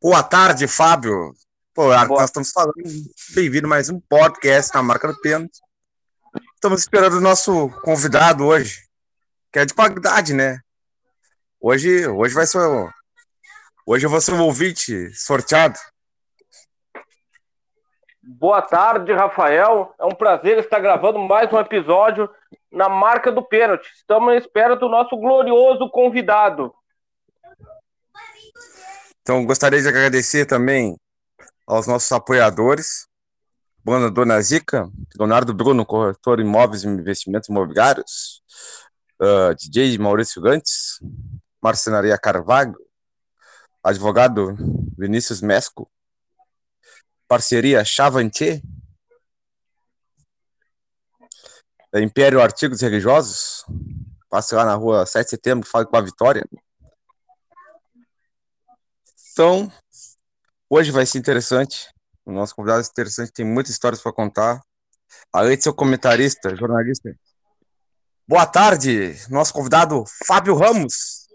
Boa tarde, Fábio. Pô, Boa. nós estamos falando, bem-vindo mais um podcast na marca do pênalti. Estamos esperando o nosso convidado hoje, que é de qualidade, né? Hoje, hoje vai ser. Hoje eu vou ser o ouvinte sorteado. Boa tarde, Rafael. É um prazer estar gravando mais um episódio na marca do pênalti. Estamos à espera do nosso glorioso convidado. Então, gostaria de agradecer também aos nossos apoiadores, Banda Dona Zica, Leonardo Bruno, corretor imóveis e investimentos imobiliários, uh, DJ Maurício Gantes, Marcenaria Carvalho, advogado Vinícius Mesco, parceria Chavantier, Império Artigos Religiosos, passe lá na rua 7 de setembro, fale com a Vitória. Então, hoje vai ser interessante. O nosso convidado é interessante, tem muitas histórias para contar. Além de ser comentarista, jornalista. Boa tarde, nosso convidado Fábio Ramos.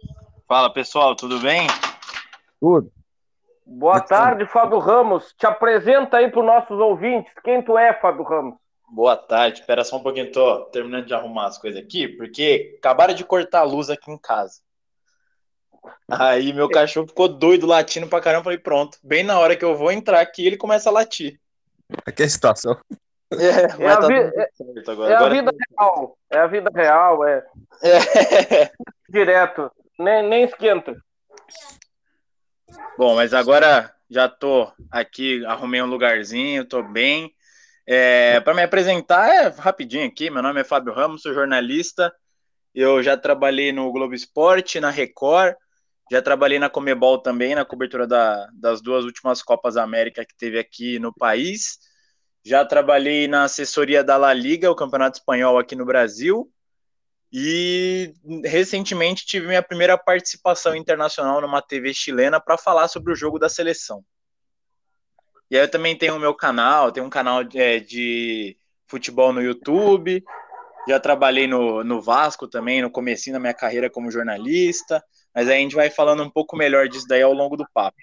Fala pessoal, tudo bem? Tudo. Boa tarde, Fábio Ramos. Te apresenta aí para os nossos ouvintes. Quem tu é, Fábio Ramos? Boa tarde. Espera só um pouquinho, tô terminando de arrumar as coisas aqui, porque acabaram de cortar a luz aqui em casa. Aí meu cachorro ficou doido, latindo pra caramba. Falei, pronto. Bem na hora que eu vou entrar aqui, ele começa a latir. Aqui é a situação. É, é, a, tá vi é, é a, vida real. É a vida real, é. é. Direto. Nem, nem esquenta. Bom, mas agora já tô aqui, arrumei um lugarzinho, tô bem. É, para me apresentar, é rapidinho aqui. Meu nome é Fábio Ramos, sou jornalista. Eu já trabalhei no Globo Esporte, na Record, já trabalhei na Comebol também, na cobertura da, das duas últimas Copas América que teve aqui no país. Já trabalhei na assessoria da La Liga, o Campeonato Espanhol aqui no Brasil. E recentemente tive minha primeira participação internacional numa TV chilena para falar sobre o jogo da seleção. E aí eu também tenho o meu canal, tenho um canal de, é, de futebol no YouTube. Já trabalhei no, no Vasco também, no comecinho da minha carreira como jornalista. Mas aí a gente vai falando um pouco melhor disso daí ao longo do papo.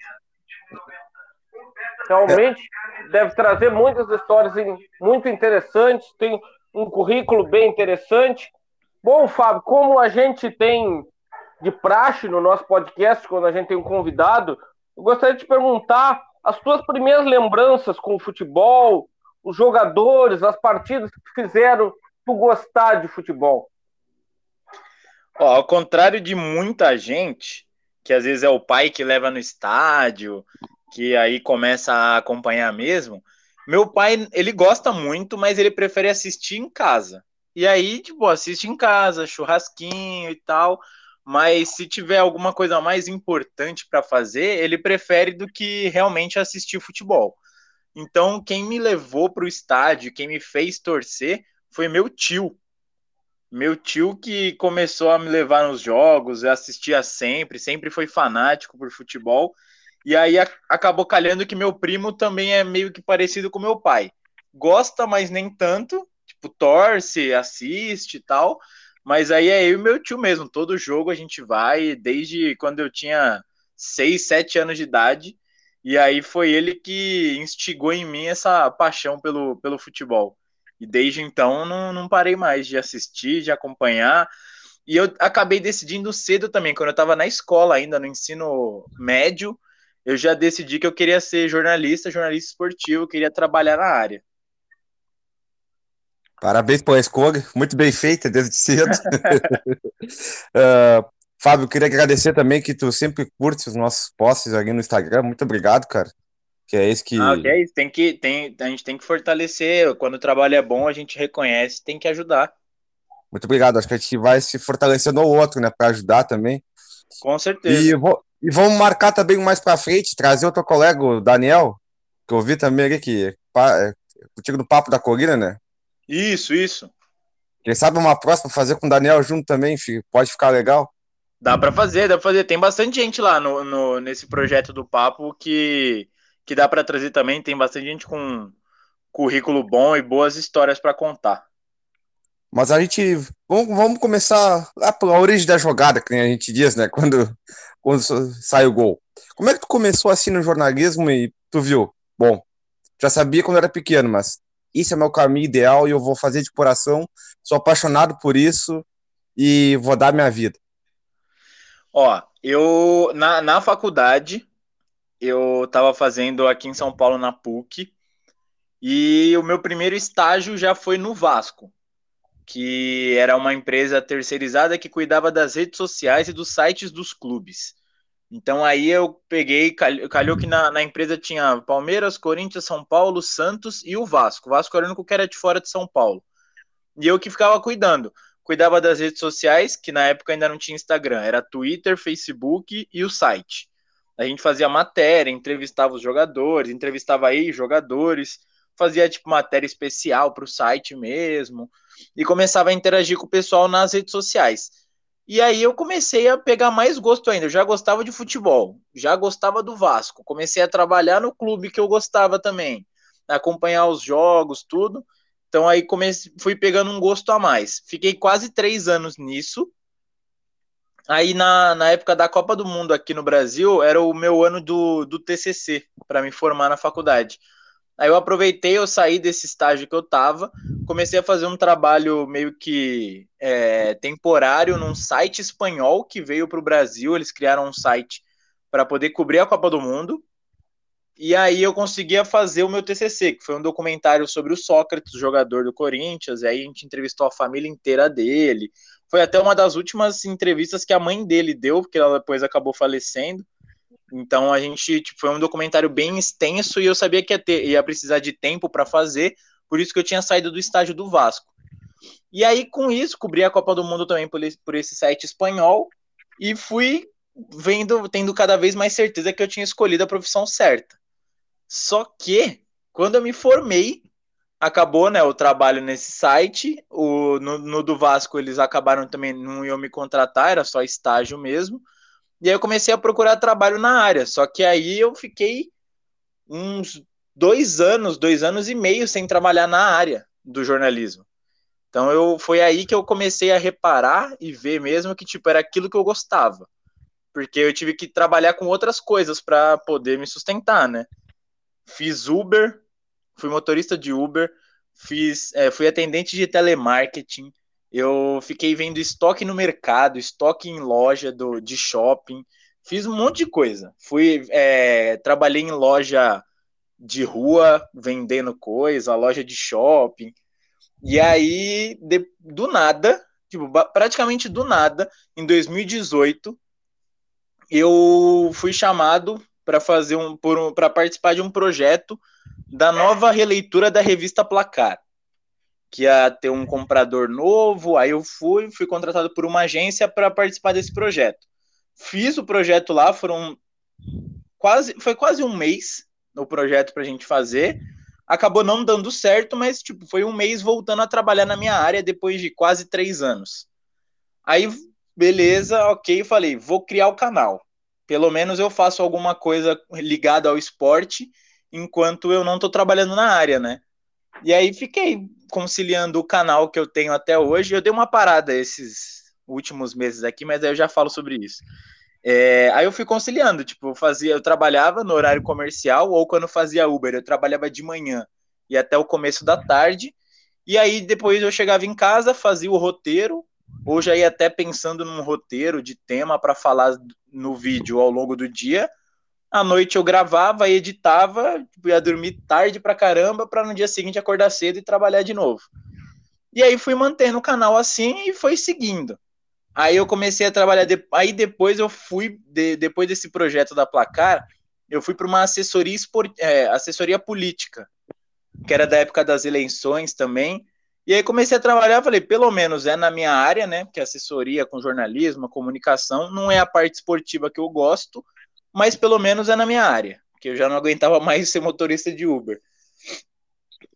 Realmente deve trazer muitas histórias muito interessantes, tem um currículo bem interessante. Bom, Fábio, como a gente tem de praxe no nosso podcast, quando a gente tem um convidado, eu gostaria de te perguntar as tuas primeiras lembranças com o futebol, os jogadores, as partidas que fizeram tu gostar de futebol. Ó, ao contrário de muita gente, que às vezes é o pai que leva no estádio, que aí começa a acompanhar mesmo, meu pai, ele gosta muito, mas ele prefere assistir em casa. E aí, tipo, assiste em casa, churrasquinho e tal. Mas se tiver alguma coisa mais importante para fazer, ele prefere do que realmente assistir futebol. Então, quem me levou para o estádio, quem me fez torcer, foi meu tio. Meu tio que começou a me levar nos jogos, eu assistia sempre, sempre foi fanático por futebol. E aí a, acabou calhando que meu primo também é meio que parecido com meu pai. Gosta, mas nem tanto tipo, torce, assiste e tal. Mas aí é eu e meu tio mesmo. Todo jogo a gente vai, desde quando eu tinha 6, 7 anos de idade. E aí foi ele que instigou em mim essa paixão pelo, pelo futebol. E desde então não, não parei mais de assistir, de acompanhar. E eu acabei decidindo cedo também, quando eu estava na escola ainda, no ensino médio, eu já decidi que eu queria ser jornalista, jornalista esportivo, queria trabalhar na área. Parabéns pela escolha, muito bem feita desde cedo. uh, Fábio, queria agradecer também que tu sempre curte os nossos posts aqui no Instagram. Muito obrigado, cara. Que é isso que. Ah, que é isso. Tem que, tem, a gente tem que fortalecer. Quando o trabalho é bom, a gente reconhece, tem que ajudar. Muito obrigado. Acho que a gente vai se fortalecendo ao outro, né, para ajudar também. Com certeza. E, vou, e vamos marcar também mais para frente, trazer outro colega, o Daniel, que eu vi também ali que é, contigo no papo da colina, né? Isso, isso. Quem sabe uma próxima fazer com o Daniel junto também, filho, pode ficar legal. Dá para fazer, dá para fazer. Tem bastante gente lá no, no, nesse projeto do Papo que, que dá para trazer também. Tem bastante gente com currículo bom e boas histórias para contar. Mas a gente. Vamos, vamos começar lá pela origem da jogada, que a gente diz, né? Quando, quando sai o gol. Como é que tu começou assim no jornalismo e tu viu? Bom, já sabia quando era pequeno, mas isso é meu caminho ideal e eu vou fazer de coração. Sou apaixonado por isso e vou dar minha vida. Ó, eu na, na faculdade eu estava fazendo aqui em São Paulo na PUC e o meu primeiro estágio já foi no Vasco, que era uma empresa terceirizada que cuidava das redes sociais e dos sites dos clubes. Então aí eu peguei, calhou, que na, na, empresa tinha Palmeiras, Corinthians, São Paulo, Santos e o Vasco. O Vasco era o único que era de fora de São Paulo. E eu que ficava cuidando. Cuidava das redes sociais, que na época ainda não tinha Instagram, era Twitter, Facebook e o site. A gente fazia matéria, entrevistava os jogadores, entrevistava aí jogadores, fazia tipo matéria especial para o site mesmo e começava a interagir com o pessoal nas redes sociais. E aí eu comecei a pegar mais gosto ainda. Eu já gostava de futebol, já gostava do Vasco. Comecei a trabalhar no clube que eu gostava também, acompanhar os jogos, tudo. Então aí comecei, fui pegando um gosto a mais. Fiquei quase três anos nisso. Aí na, na época da Copa do Mundo aqui no Brasil, era o meu ano do, do TCC, para me formar na faculdade. Aí eu aproveitei, eu saí desse estágio que eu tava, comecei a fazer um trabalho meio que é, temporário num site espanhol que veio para o Brasil. Eles criaram um site para poder cobrir a Copa do Mundo. E aí eu conseguia fazer o meu TCC, que foi um documentário sobre o Sócrates, jogador do Corinthians. E aí a gente entrevistou a família inteira dele. Foi até uma das últimas entrevistas que a mãe dele deu, porque ela depois acabou falecendo. Então a gente tipo, foi um documentário bem extenso e eu sabia que ia, ter, ia precisar de tempo para fazer, por isso que eu tinha saído do estágio do Vasco. E aí, com isso, cobri a Copa do Mundo também por esse, por esse site espanhol e fui vendo, tendo cada vez mais certeza que eu tinha escolhido a profissão certa. Só que, quando eu me formei, acabou né, o trabalho nesse site. O, no, no do Vasco, eles acabaram também, não iam me contratar, era só estágio mesmo. E aí eu comecei a procurar trabalho na área. Só que aí eu fiquei uns dois anos, dois anos e meio sem trabalhar na área do jornalismo. Então eu foi aí que eu comecei a reparar e ver mesmo que tipo era aquilo que eu gostava. Porque eu tive que trabalhar com outras coisas para poder me sustentar, né? Fiz Uber, fui motorista de Uber, fiz, é, fui atendente de telemarketing, eu fiquei vendo estoque no mercado, estoque em loja do, de shopping, fiz um monte de coisa. Fui, é, trabalhei em loja de rua, vendendo coisa, loja de shopping. E aí, de, do nada, tipo, praticamente do nada, em 2018, eu fui chamado para fazer um, para participar de um projeto da nova releitura da revista Placar que ia ter um comprador novo, aí eu fui, fui contratado por uma agência para participar desse projeto. Fiz o projeto lá, foram quase, foi quase um mês o projeto para a gente fazer. Acabou não dando certo, mas tipo, foi um mês voltando a trabalhar na minha área depois de quase três anos. Aí, beleza, ok, falei, vou criar o canal. Pelo menos eu faço alguma coisa ligada ao esporte enquanto eu não estou trabalhando na área, né? E aí fiquei conciliando o canal que eu tenho até hoje. Eu dei uma parada esses últimos meses aqui, mas aí eu já falo sobre isso. É, aí eu fui conciliando, tipo, eu fazia, eu trabalhava no horário comercial ou quando fazia Uber, eu trabalhava de manhã e até o começo da tarde. E aí depois eu chegava em casa, fazia o roteiro, já ia até pensando num roteiro de tema para falar no vídeo ao longo do dia à noite eu gravava, editava, tipo, ia dormir tarde pra caramba, para no dia seguinte acordar cedo e trabalhar de novo. E aí fui mantendo o canal assim e foi seguindo. Aí eu comecei a trabalhar, de... aí depois eu fui, de... depois desse projeto da Placar, eu fui para uma assessoria, esport... é, assessoria política, que era da época das eleições também. E aí comecei a trabalhar, falei, pelo menos é na minha área, né? Que é assessoria com jornalismo, comunicação, não é a parte esportiva que eu gosto, mas pelo menos é na minha área, que eu já não aguentava mais ser motorista de Uber.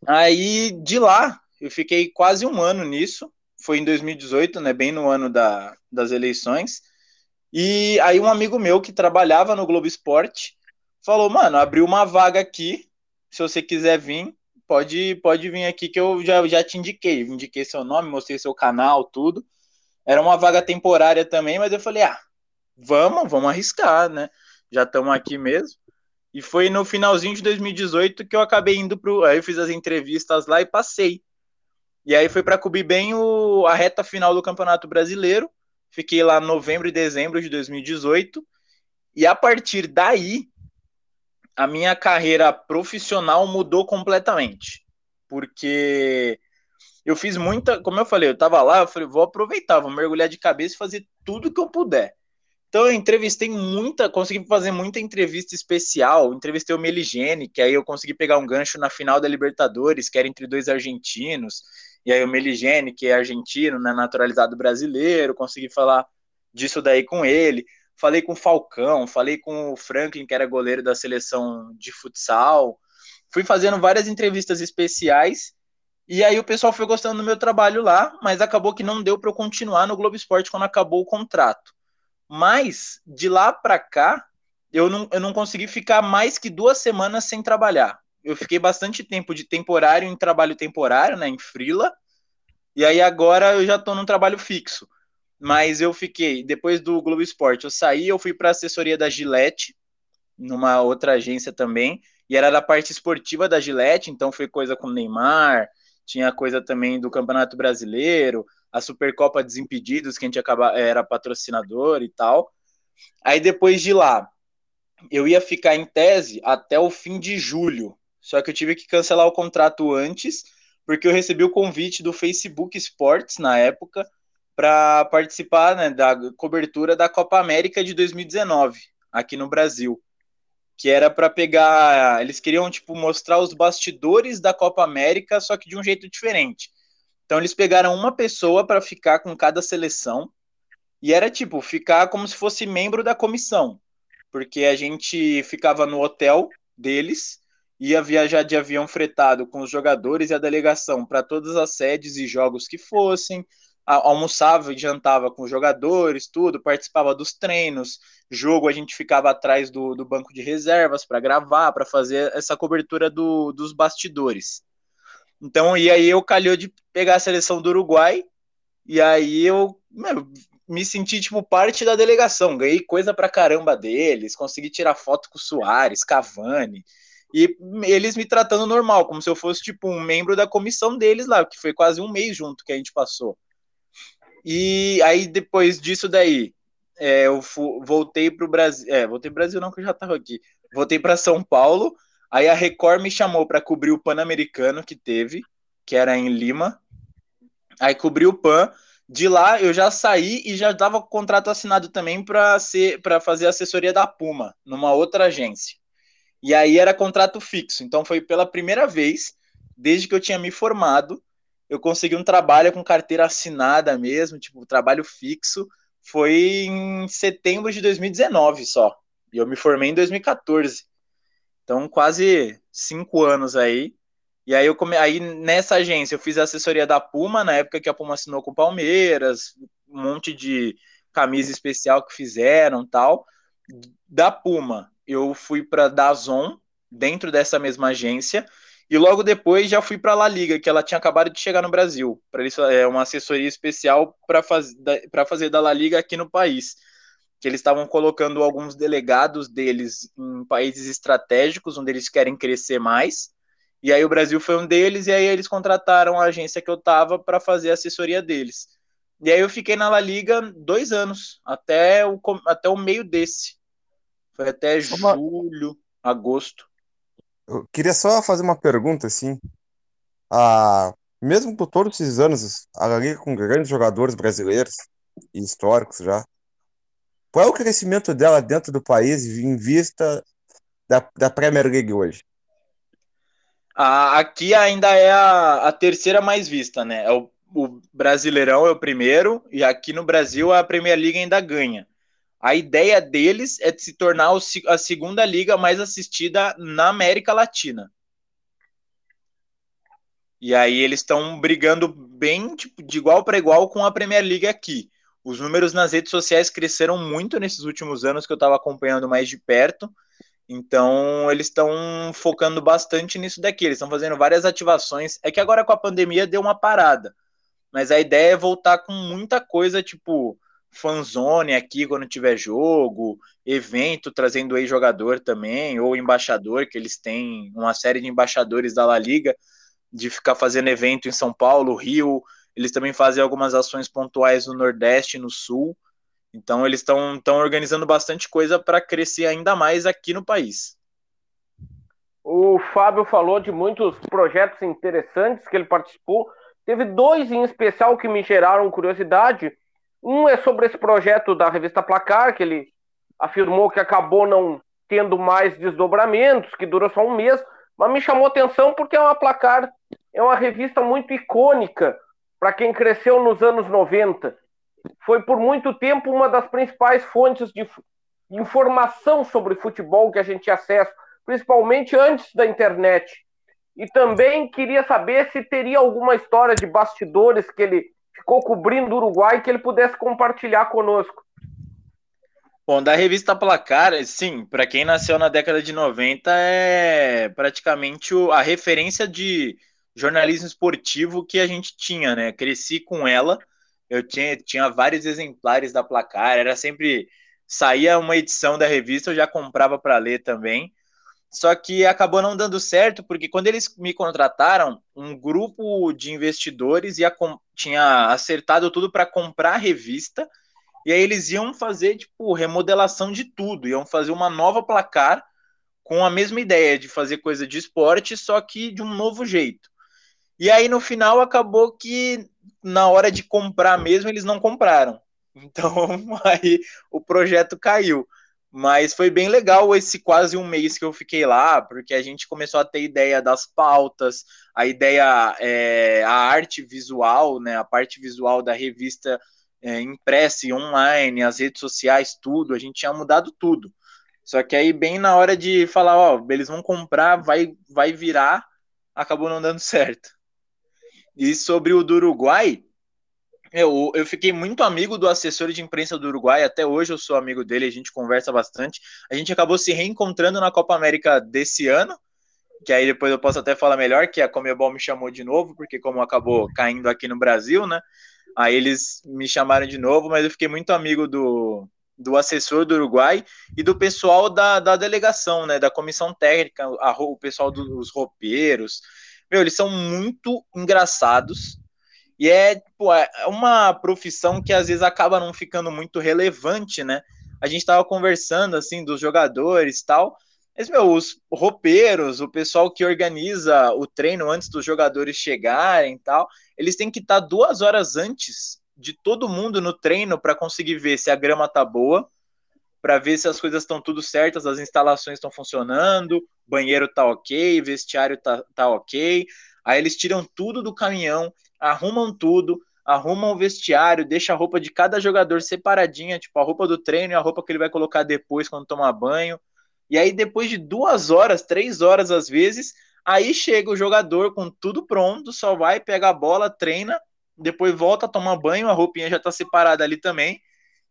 Aí de lá, eu fiquei quase um ano nisso, foi em 2018, né, bem no ano da, das eleições. E aí um amigo meu que trabalhava no Globo Esporte falou: "Mano, abriu uma vaga aqui, se você quiser vir, pode pode vir aqui que eu já, já te indiquei, indiquei seu nome, mostrei seu canal, tudo. Era uma vaga temporária também, mas eu falei: "Ah, vamos, vamos arriscar, né?" já estamos aqui mesmo. E foi no finalzinho de 2018 que eu acabei indo pro. Aí eu fiz as entrevistas lá e passei. E aí foi para cobrir bem o, a reta final do Campeonato Brasileiro. Fiquei lá novembro e dezembro de 2018. E a partir daí, a minha carreira profissional mudou completamente. Porque eu fiz muita, como eu falei, eu tava lá, eu falei, vou aproveitar, vou mergulhar de cabeça e fazer tudo que eu puder. Então eu entrevistei muita, consegui fazer muita entrevista especial, entrevistei o Meligene, que aí eu consegui pegar um gancho na final da Libertadores, que era entre dois argentinos, e aí o Meligene, que é argentino, né, naturalizado brasileiro, consegui falar disso daí com ele. Falei com o Falcão, falei com o Franklin, que era goleiro da seleção de futsal. Fui fazendo várias entrevistas especiais e aí o pessoal foi gostando do meu trabalho lá, mas acabou que não deu para eu continuar no Globo Esporte quando acabou o contrato. Mas de lá para cá, eu não, eu não consegui ficar mais que duas semanas sem trabalhar. Eu fiquei bastante tempo de temporário em trabalho temporário, né, em frila. E aí agora eu já estou num trabalho fixo. Mas eu fiquei, depois do Globo Esporte, eu saí, eu fui para a assessoria da Gillette, numa outra agência também, e era da parte esportiva da Gillette, então foi coisa com Neymar, tinha coisa também do Campeonato Brasileiro, a Supercopa Desimpedidos, que a gente acaba, era patrocinador e tal. Aí depois de lá, eu ia ficar em tese até o fim de julho. Só que eu tive que cancelar o contrato antes, porque eu recebi o convite do Facebook Sports na época para participar né, da cobertura da Copa América de 2019 aqui no Brasil que era para pegar, eles queriam tipo mostrar os bastidores da Copa América, só que de um jeito diferente. Então eles pegaram uma pessoa para ficar com cada seleção e era tipo ficar como se fosse membro da comissão, porque a gente ficava no hotel deles, ia viajar de avião fretado com os jogadores e a delegação para todas as sedes e jogos que fossem, almoçava e jantava com os jogadores, tudo, participava dos treinos, jogo a gente ficava atrás do, do banco de reservas para gravar, para fazer essa cobertura do, dos bastidores. Então, e aí eu calhou de pegar a seleção do Uruguai, e aí eu meu, me senti tipo parte da delegação, ganhei coisa pra caramba deles, consegui tirar foto com o Soares, Cavani, e eles me tratando normal, como se eu fosse tipo um membro da comissão deles lá, que foi quase um mês junto que a gente passou. E aí, depois disso daí, é, eu voltei para o Brasil. É, voltei para Brasil, não, que eu já estava aqui. Voltei para São Paulo. Aí a Record me chamou para cobrir o Pan-Americano que teve, que era em Lima. Aí cobri o Pan. De lá eu já saí e já dava contrato assinado também para ser para fazer assessoria da Puma, numa outra agência. E aí era contrato fixo. Então foi pela primeira vez desde que eu tinha me formado eu consegui um trabalho com carteira assinada mesmo, tipo, trabalho fixo, foi em setembro de 2019 só. E eu me formei em 2014. Então, quase cinco anos aí. E aí, eu come... aí nessa agência eu fiz a assessoria da Puma, na época que a Puma assinou com o Palmeiras, um monte de camisa especial que fizeram tal. Da Puma, eu fui para Dazon, dentro dessa mesma agência, e logo depois já fui para a La Liga, que ela tinha acabado de chegar no Brasil, para eles é uma assessoria especial para faz, fazer da La Liga aqui no país. Que eles estavam colocando alguns delegados deles em países estratégicos, onde eles querem crescer mais. E aí o Brasil foi um deles, e aí eles contrataram a agência que eu estava para fazer a assessoria deles. E aí eu fiquei na La Liga dois anos, até o, até o meio desse. Foi até julho, agosto. Eu queria só fazer uma pergunta, assim. Ah, mesmo por todos esses anos, a Liga com grandes jogadores brasileiros e históricos já, qual é o crescimento dela dentro do país em vista da, da Premier League hoje? Ah, aqui ainda é a, a terceira mais vista, né? É o, o Brasileirão é o primeiro, e aqui no Brasil a Premier League ainda ganha. A ideia deles é de se tornar a segunda liga mais assistida na América Latina. E aí eles estão brigando bem tipo, de igual para igual com a Premier League aqui. Os números nas redes sociais cresceram muito nesses últimos anos que eu estava acompanhando mais de perto. Então, eles estão focando bastante nisso daqui. Eles estão fazendo várias ativações. É que agora com a pandemia deu uma parada. Mas a ideia é voltar com muita coisa, tipo, fanzone aqui quando tiver jogo, evento trazendo aí jogador também, ou embaixador, que eles têm uma série de embaixadores da La Liga, de ficar fazendo evento em São Paulo, Rio, eles também fazem algumas ações pontuais no Nordeste no Sul. Então eles estão organizando bastante coisa para crescer ainda mais aqui no país. O Fábio falou de muitos projetos interessantes que ele participou. Teve dois em especial que me geraram curiosidade. Um é sobre esse projeto da revista Placar, que ele afirmou que acabou não tendo mais desdobramentos, que durou só um mês, mas me chamou atenção porque é uma Placar, é uma revista muito icônica para quem cresceu nos anos 90. Foi por muito tempo uma das principais fontes de informação sobre futebol que a gente acesso principalmente antes da internet. E também queria saber se teria alguma história de bastidores que ele ficou cobrindo o Uruguai que ele pudesse compartilhar conosco. Bom, da revista Placar, sim, para quem nasceu na década de 90, é praticamente a referência de jornalismo esportivo que a gente tinha, né? Cresci com ela, eu tinha, tinha vários exemplares da Placar, era sempre. saía uma edição da revista, eu já comprava para ler também. Só que acabou não dando certo, porque quando eles me contrataram, um grupo de investidores ia, tinha acertado tudo para comprar a revista, e aí eles iam fazer, tipo, remodelação de tudo, iam fazer uma nova placar com a mesma ideia de fazer coisa de esporte, só que de um novo jeito. E aí no final acabou que na hora de comprar mesmo eles não compraram. Então aí o projeto caiu. Mas foi bem legal esse quase um mês que eu fiquei lá, porque a gente começou a ter ideia das pautas, a ideia, é, a arte visual, né, a parte visual da revista é, impressa e online, as redes sociais, tudo, a gente tinha mudado tudo. Só que aí, bem na hora de falar, ó, eles vão comprar, vai, vai virar, acabou não dando certo. E sobre o do Uruguai, eu, eu fiquei muito amigo do assessor de imprensa do Uruguai, até hoje eu sou amigo dele, a gente conversa bastante. A gente acabou se reencontrando na Copa América desse ano, que aí depois eu posso até falar melhor, que a Comebol me chamou de novo, porque como acabou caindo aqui no Brasil, né? Aí eles me chamaram de novo, mas eu fiquei muito amigo do, do assessor do Uruguai e do pessoal da, da delegação, né? Da comissão técnica, a, o pessoal dos roupeiros. Meu, eles são muito engraçados e é, pô, é uma profissão que às vezes acaba não ficando muito relevante, né? A gente estava conversando, assim, dos jogadores e tal. Mas, meu, os roupeiros, o pessoal que organiza o treino antes dos jogadores chegarem tal, eles têm que estar tá duas horas antes de todo mundo no treino para conseguir ver se a grama tá boa, para ver se as coisas estão tudo certas, as instalações estão funcionando, banheiro tá ok, vestiário tá, tá ok. Aí eles tiram tudo do caminhão, arrumam tudo, arrumam o vestiário, deixa a roupa de cada jogador separadinha, tipo a roupa do treino e a roupa que ele vai colocar depois quando tomar banho. E aí, depois de duas horas, três horas às vezes, aí chega o jogador com tudo pronto, só vai, pega a bola, treina, depois volta a tomar banho, a roupinha já tá separada ali também,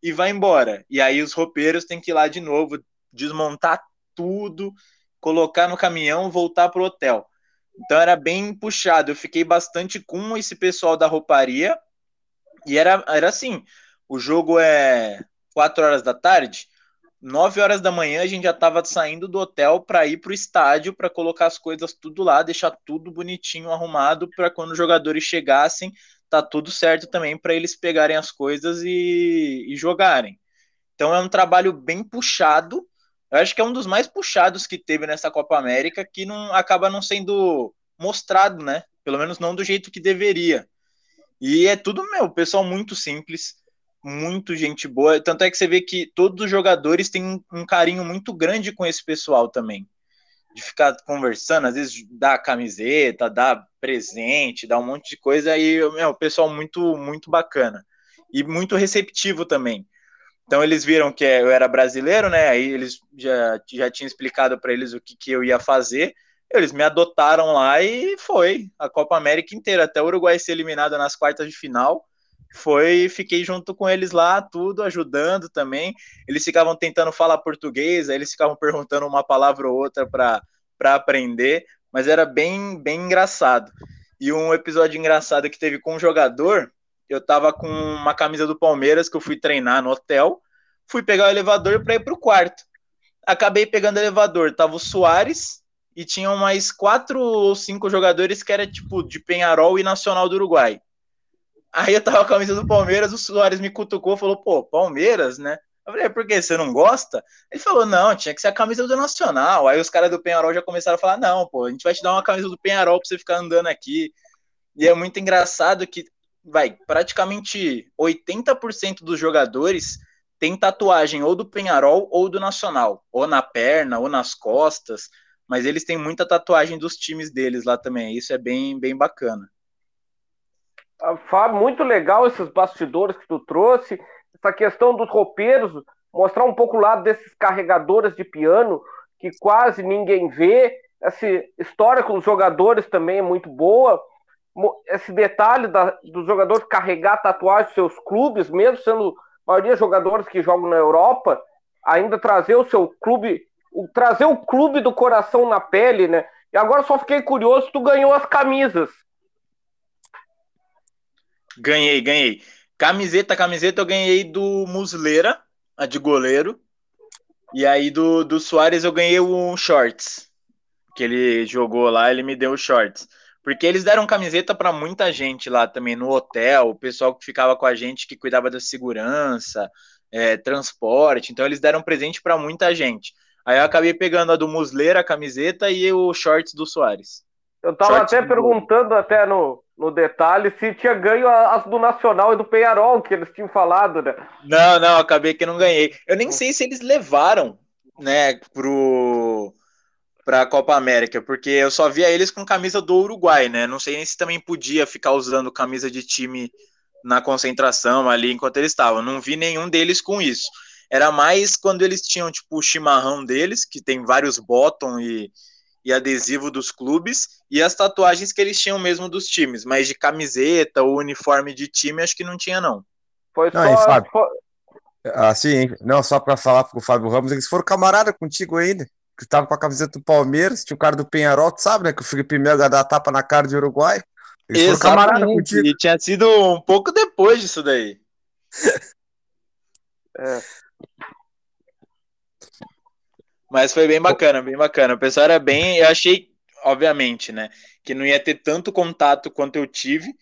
e vai embora. E aí os roupeiros têm que ir lá de novo, desmontar tudo, colocar no caminhão, voltar pro hotel. Então era bem puxado. Eu fiquei bastante com esse pessoal da rouparia. E era, era assim: o jogo é 4 horas da tarde. 9 horas da manhã a gente já estava saindo do hotel para ir para o estádio para colocar as coisas tudo lá, deixar tudo bonitinho, arrumado para quando os jogadores chegassem, tá tudo certo também para eles pegarem as coisas e, e jogarem. Então é um trabalho bem puxado, eu acho que é um dos mais puxados que teve nessa Copa América, que não acaba não sendo mostrado, né? Pelo menos não do jeito que deveria. E é tudo, meu, pessoal muito simples, muito gente boa. Tanto é que você vê que todos os jogadores têm um, carinho muito grande com esse pessoal também. De ficar conversando, às vezes dar camiseta, dar presente, dar um monte de coisa. E, meu, pessoal muito, muito bacana. E muito receptivo também. Então eles viram que eu era brasileiro, né? Aí eles já, já tinham explicado para eles o que, que eu ia fazer. Eles me adotaram lá e foi a Copa América inteira, até o Uruguai ser eliminado nas quartas de final. Foi, fiquei junto com eles lá, tudo ajudando também. Eles ficavam tentando falar português, aí eles ficavam perguntando uma palavra ou outra para aprender, mas era bem, bem engraçado. E um episódio engraçado que teve com um jogador, eu tava com uma camisa do Palmeiras que eu fui treinar no hotel, fui pegar o elevador para ir pro quarto. Acabei pegando o elevador, tava o Soares e tinham mais quatro ou cinco jogadores que era tipo de Penharol e Nacional do Uruguai. Aí eu tava com a camisa do Palmeiras, o Soares me cutucou, falou: "Pô, Palmeiras, né?" Eu falei, é, por que você não gosta? Ele falou, não, tinha que ser a camisa do Nacional. Aí os caras do Penharol já começaram a falar, não, pô, a gente vai te dar uma camisa do Penharol pra você ficar andando aqui. E é muito engraçado que, vai, praticamente 80% dos jogadores tem tatuagem ou do Penharol ou do Nacional, ou na perna, ou nas costas, mas eles têm muita tatuagem dos times deles lá também. Isso é bem, bem bacana. Ah, Fábio, muito legal esses bastidores que tu trouxe essa questão dos roupeiros, mostrar um pouco o lado desses carregadores de piano que quase ninguém vê. Essa história com os jogadores também é muito boa. Esse detalhe da, dos jogadores carregar tatuagem dos seus clubes, mesmo sendo a maioria jogadores que jogam na Europa, ainda trazer o seu clube, o, trazer o clube do coração na pele, né? E agora só fiquei curioso, tu ganhou as camisas. Ganhei, ganhei. Camiseta, camiseta eu ganhei do Musleira, a de goleiro. E aí do, do Soares eu ganhei um shorts. Que ele jogou lá, ele me deu o shorts. Porque eles deram camiseta para muita gente lá também no hotel, o pessoal que ficava com a gente que cuidava da segurança, é, transporte. Então eles deram presente para muita gente. Aí eu acabei pegando a do Musleira, a camiseta, e o shorts do Soares. Eu tava shorts até perguntando até no, no detalhe se tinha ganho as do Nacional e do Penharol, que eles tinham falado, né? Não, não, acabei que não ganhei. Eu nem sei se eles levaram, né, pro para a Copa América, porque eu só via eles com camisa do Uruguai, né? Não sei nem se também podia ficar usando camisa de time na concentração ali enquanto eles estavam. Não vi nenhum deles com isso. Era mais quando eles tinham tipo o chimarrão deles, que tem vários bottom e e adesivo dos clubes e as tatuagens que eles tinham mesmo dos times, mas de camiseta ou uniforme de time acho que não tinha não. Foi só não, Fábio, assim, não só para falar com o Fábio Ramos, eles foram camarada contigo ainda, que tava com a camiseta do Palmeiras, tinha o cara do Penharol, tu sabe, né, que o Felipe Melo ia dar tapa na cara de Uruguai. Eles Exatamente. foram camarada contigo. E tinha sido um pouco depois disso daí. é. Mas foi bem bacana, bem bacana. O pessoal era bem. Eu achei, obviamente, né? Que não ia ter tanto contato quanto eu tive.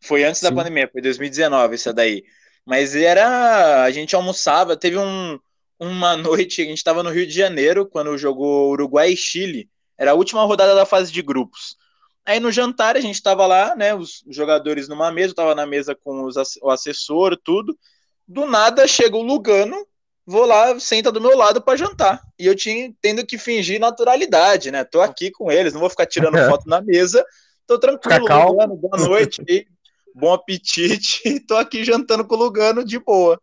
Foi antes Sim. da pandemia, foi 2019 essa daí. Mas era. A gente almoçava, teve um, uma noite, a gente estava no Rio de Janeiro, quando jogou Uruguai e Chile. Era a última rodada da fase de grupos. Aí no jantar a gente estava lá, né? Os jogadores numa mesa, eu tava na mesa com os, o assessor, tudo. Do nada chega o Lugano vou lá, senta do meu lado para jantar. E eu tinha tendo que fingir naturalidade, né? Tô aqui com eles, não vou ficar tirando foto na mesa. Tô tranquilo, Lugano, boa noite, bom apetite. Tô aqui jantando com o Lugano de boa.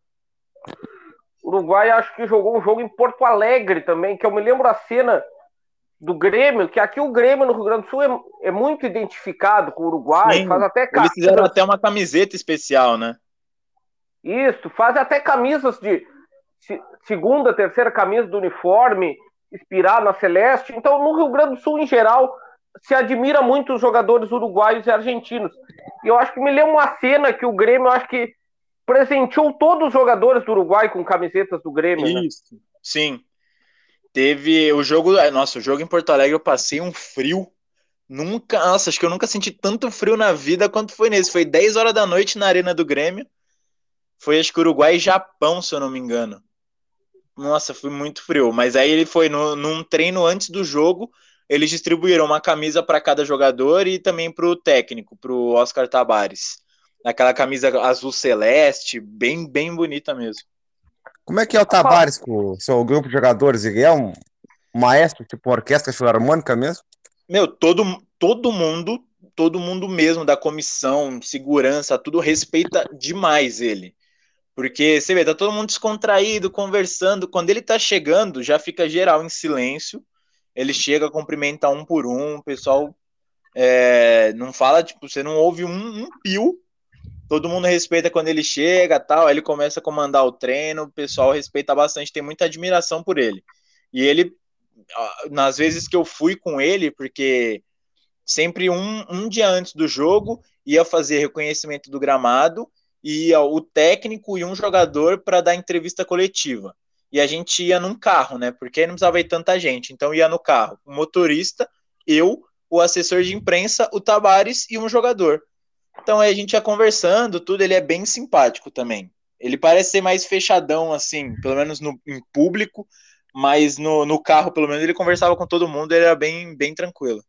Uruguai acho que jogou um jogo em Porto Alegre também, que eu me lembro a cena do Grêmio, que aqui o Grêmio no Rio Grande do Sul é, é muito identificado com o Uruguai, Sim, faz até Eles fizeram até uma camiseta especial, né? Isso, faz até camisas de segunda, terceira camisa do uniforme, inspirado na Celeste. Então, no Rio Grande do Sul, em geral, se admira muito os jogadores uruguaios e argentinos. E eu acho que me lembro uma cena que o Grêmio, acho que presenteou todos os jogadores do Uruguai com camisetas do Grêmio. Né? Isso, né? sim. Teve o jogo, nossa, o jogo em Porto Alegre eu passei um frio. Nunca, nossa, acho que eu nunca senti tanto frio na vida quanto foi nesse. Foi 10 horas da noite na Arena do Grêmio. Foi acho que Uruguai e Japão, se eu não me engano. Nossa, foi muito frio. Mas aí ele foi no, num treino antes do jogo. Eles distribuíram uma camisa para cada jogador e também para o técnico, para o Oscar Tabares. Aquela camisa azul celeste, bem, bem bonita mesmo. Como é que é o Tabares com o seu grupo de jogadores? Ele é um maestro, tipo orquestra filarmônica mesmo? Meu, todo, todo mundo, todo mundo mesmo da comissão, segurança, tudo respeita demais ele. Porque você vê, tá todo mundo descontraído, conversando. Quando ele tá chegando, já fica geral em silêncio. Ele chega, cumprimenta um por um, o pessoal é, não fala, tipo, você não ouve um, um pio. Todo mundo respeita quando ele chega, tal. Aí ele começa a comandar o treino, o pessoal respeita bastante, tem muita admiração por ele. E ele, nas vezes que eu fui com ele, porque sempre um, um dia antes do jogo ia fazer reconhecimento do gramado ia o técnico e um jogador para dar entrevista coletiva. E a gente ia num carro, né? Porque não precisava ir tanta gente. Então ia no carro, o motorista, eu, o assessor de imprensa, o Tabares e um jogador. Então aí a gente ia conversando, tudo, ele é bem simpático também. Ele parece ser mais fechadão, assim, pelo menos no, em público, mas no, no carro, pelo menos, ele conversava com todo mundo, ele era bem, bem tranquilo.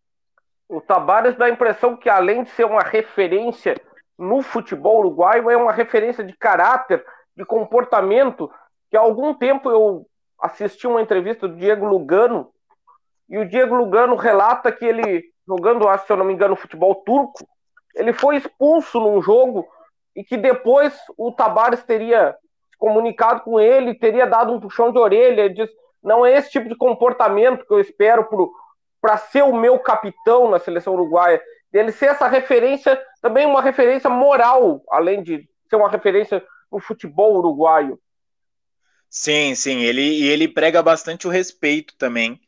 O Tabares dá a impressão que, além de ser uma referência no futebol uruguaio, é uma referência de caráter, de comportamento, que há algum tempo eu assisti uma entrevista do Diego Lugano, e o Diego Lugano relata que ele, jogando, se eu não me engano, futebol turco, ele foi expulso num jogo e que depois o Tabares teria comunicado com ele, teria dado um puxão de orelha, disse, não é esse tipo de comportamento que eu espero para ser o meu capitão na seleção uruguaia. Ele ser essa referência, também uma referência moral, além de ser uma referência no futebol uruguaio. Sim, sim, ele, e ele prega bastante o respeito também.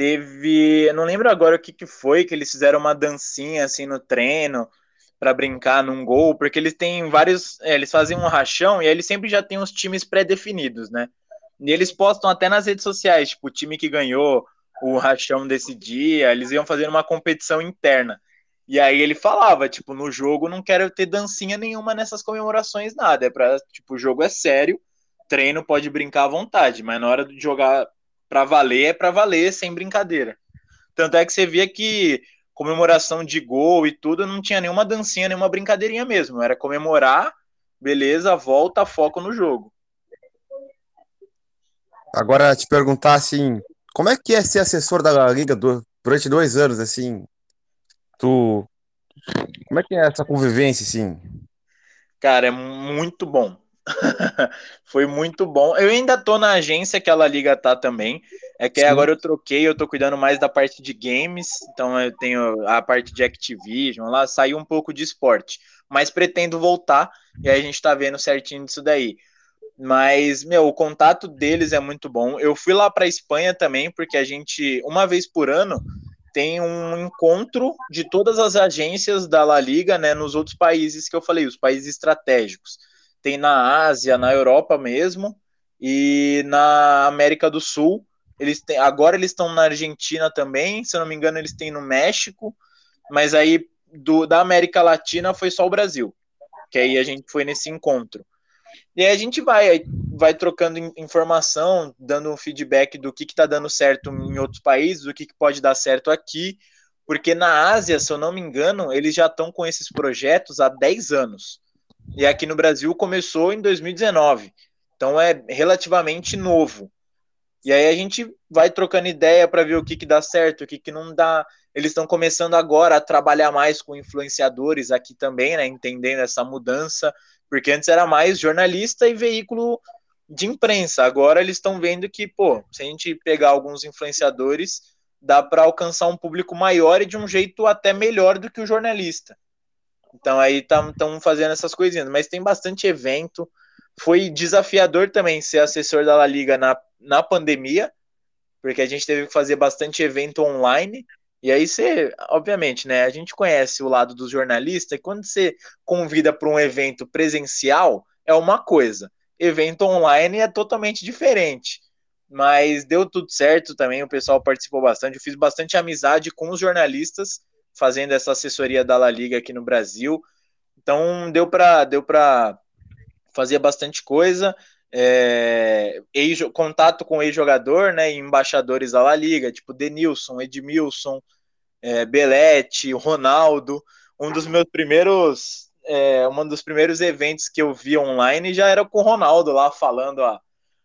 Teve, não lembro agora o que, que foi, que eles fizeram uma dancinha assim no treino para brincar num gol, porque eles têm vários, é, eles fazem um rachão e aí eles sempre já têm os times pré-definidos, né? E eles postam até nas redes sociais, tipo, o time que ganhou o rachão desse dia, eles iam fazer uma competição interna. E aí ele falava, tipo, no jogo não quero ter dancinha nenhuma nessas comemorações, nada. É pra, tipo, o jogo é sério, treino pode brincar à vontade, mas na hora de jogar pra valer, é pra valer, sem brincadeira. Tanto é que você via que comemoração de gol e tudo, não tinha nenhuma dancinha, nenhuma brincadeirinha mesmo. Era comemorar, beleza, volta, foco no jogo. Agora, te perguntar assim, como é que é ser assessor da Liga durante dois anos, assim? Tu. Como é que é essa convivência, assim? Cara, é muito bom. Foi muito bom. Eu ainda tô na agência que a La Liga tá também. É que Sim. agora eu troquei, eu tô cuidando mais da parte de games, então eu tenho a parte de Activision lá, saiu um pouco de esporte, mas pretendo voltar e aí a gente tá vendo certinho disso daí. Mas, meu, o contato deles é muito bom. Eu fui lá para Espanha também, porque a gente, uma vez por ano, tem um encontro de todas as agências da La Liga, né, nos outros países que eu falei, os países estratégicos. Tem na Ásia, na Europa mesmo, e na América do Sul. Eles têm, agora eles estão na Argentina também, se eu não me engano, eles têm no México, mas aí do, da América Latina foi só o Brasil, que aí a gente foi nesse encontro. E aí a gente vai, vai trocando informação, dando um feedback do que está dando certo em outros países, do que, que pode dar certo aqui, porque na Ásia, se eu não me engano, eles já estão com esses projetos há 10 anos. E aqui no Brasil começou em 2019. Então é relativamente novo. E aí a gente vai trocando ideia para ver o que, que dá certo, o que, que não dá. Eles estão começando agora a trabalhar mais com influenciadores aqui também, né? Entendendo essa mudança porque antes era mais jornalista e veículo de imprensa. Agora eles estão vendo que, pô, se a gente pegar alguns influenciadores, dá para alcançar um público maior e de um jeito até melhor do que o jornalista. Então aí estão fazendo essas coisinhas. Mas tem bastante evento. Foi desafiador também ser assessor da La Liga na, na pandemia, porque a gente teve que fazer bastante evento online. E aí você, obviamente, né? A gente conhece o lado do jornalista e quando você convida para um evento presencial é uma coisa, evento online é totalmente diferente. Mas deu tudo certo também, o pessoal participou bastante. Eu fiz bastante amizade com os jornalistas fazendo essa assessoria da La Liga aqui no Brasil. Então deu para deu para fazer bastante coisa. É, contato com ex-jogador, né, embaixadores da La Liga, tipo Denilson, Edmilson, é, Belete, Ronaldo. Um dos meus primeiros, é, um dos primeiros eventos que eu vi online já era com o Ronaldo lá falando a,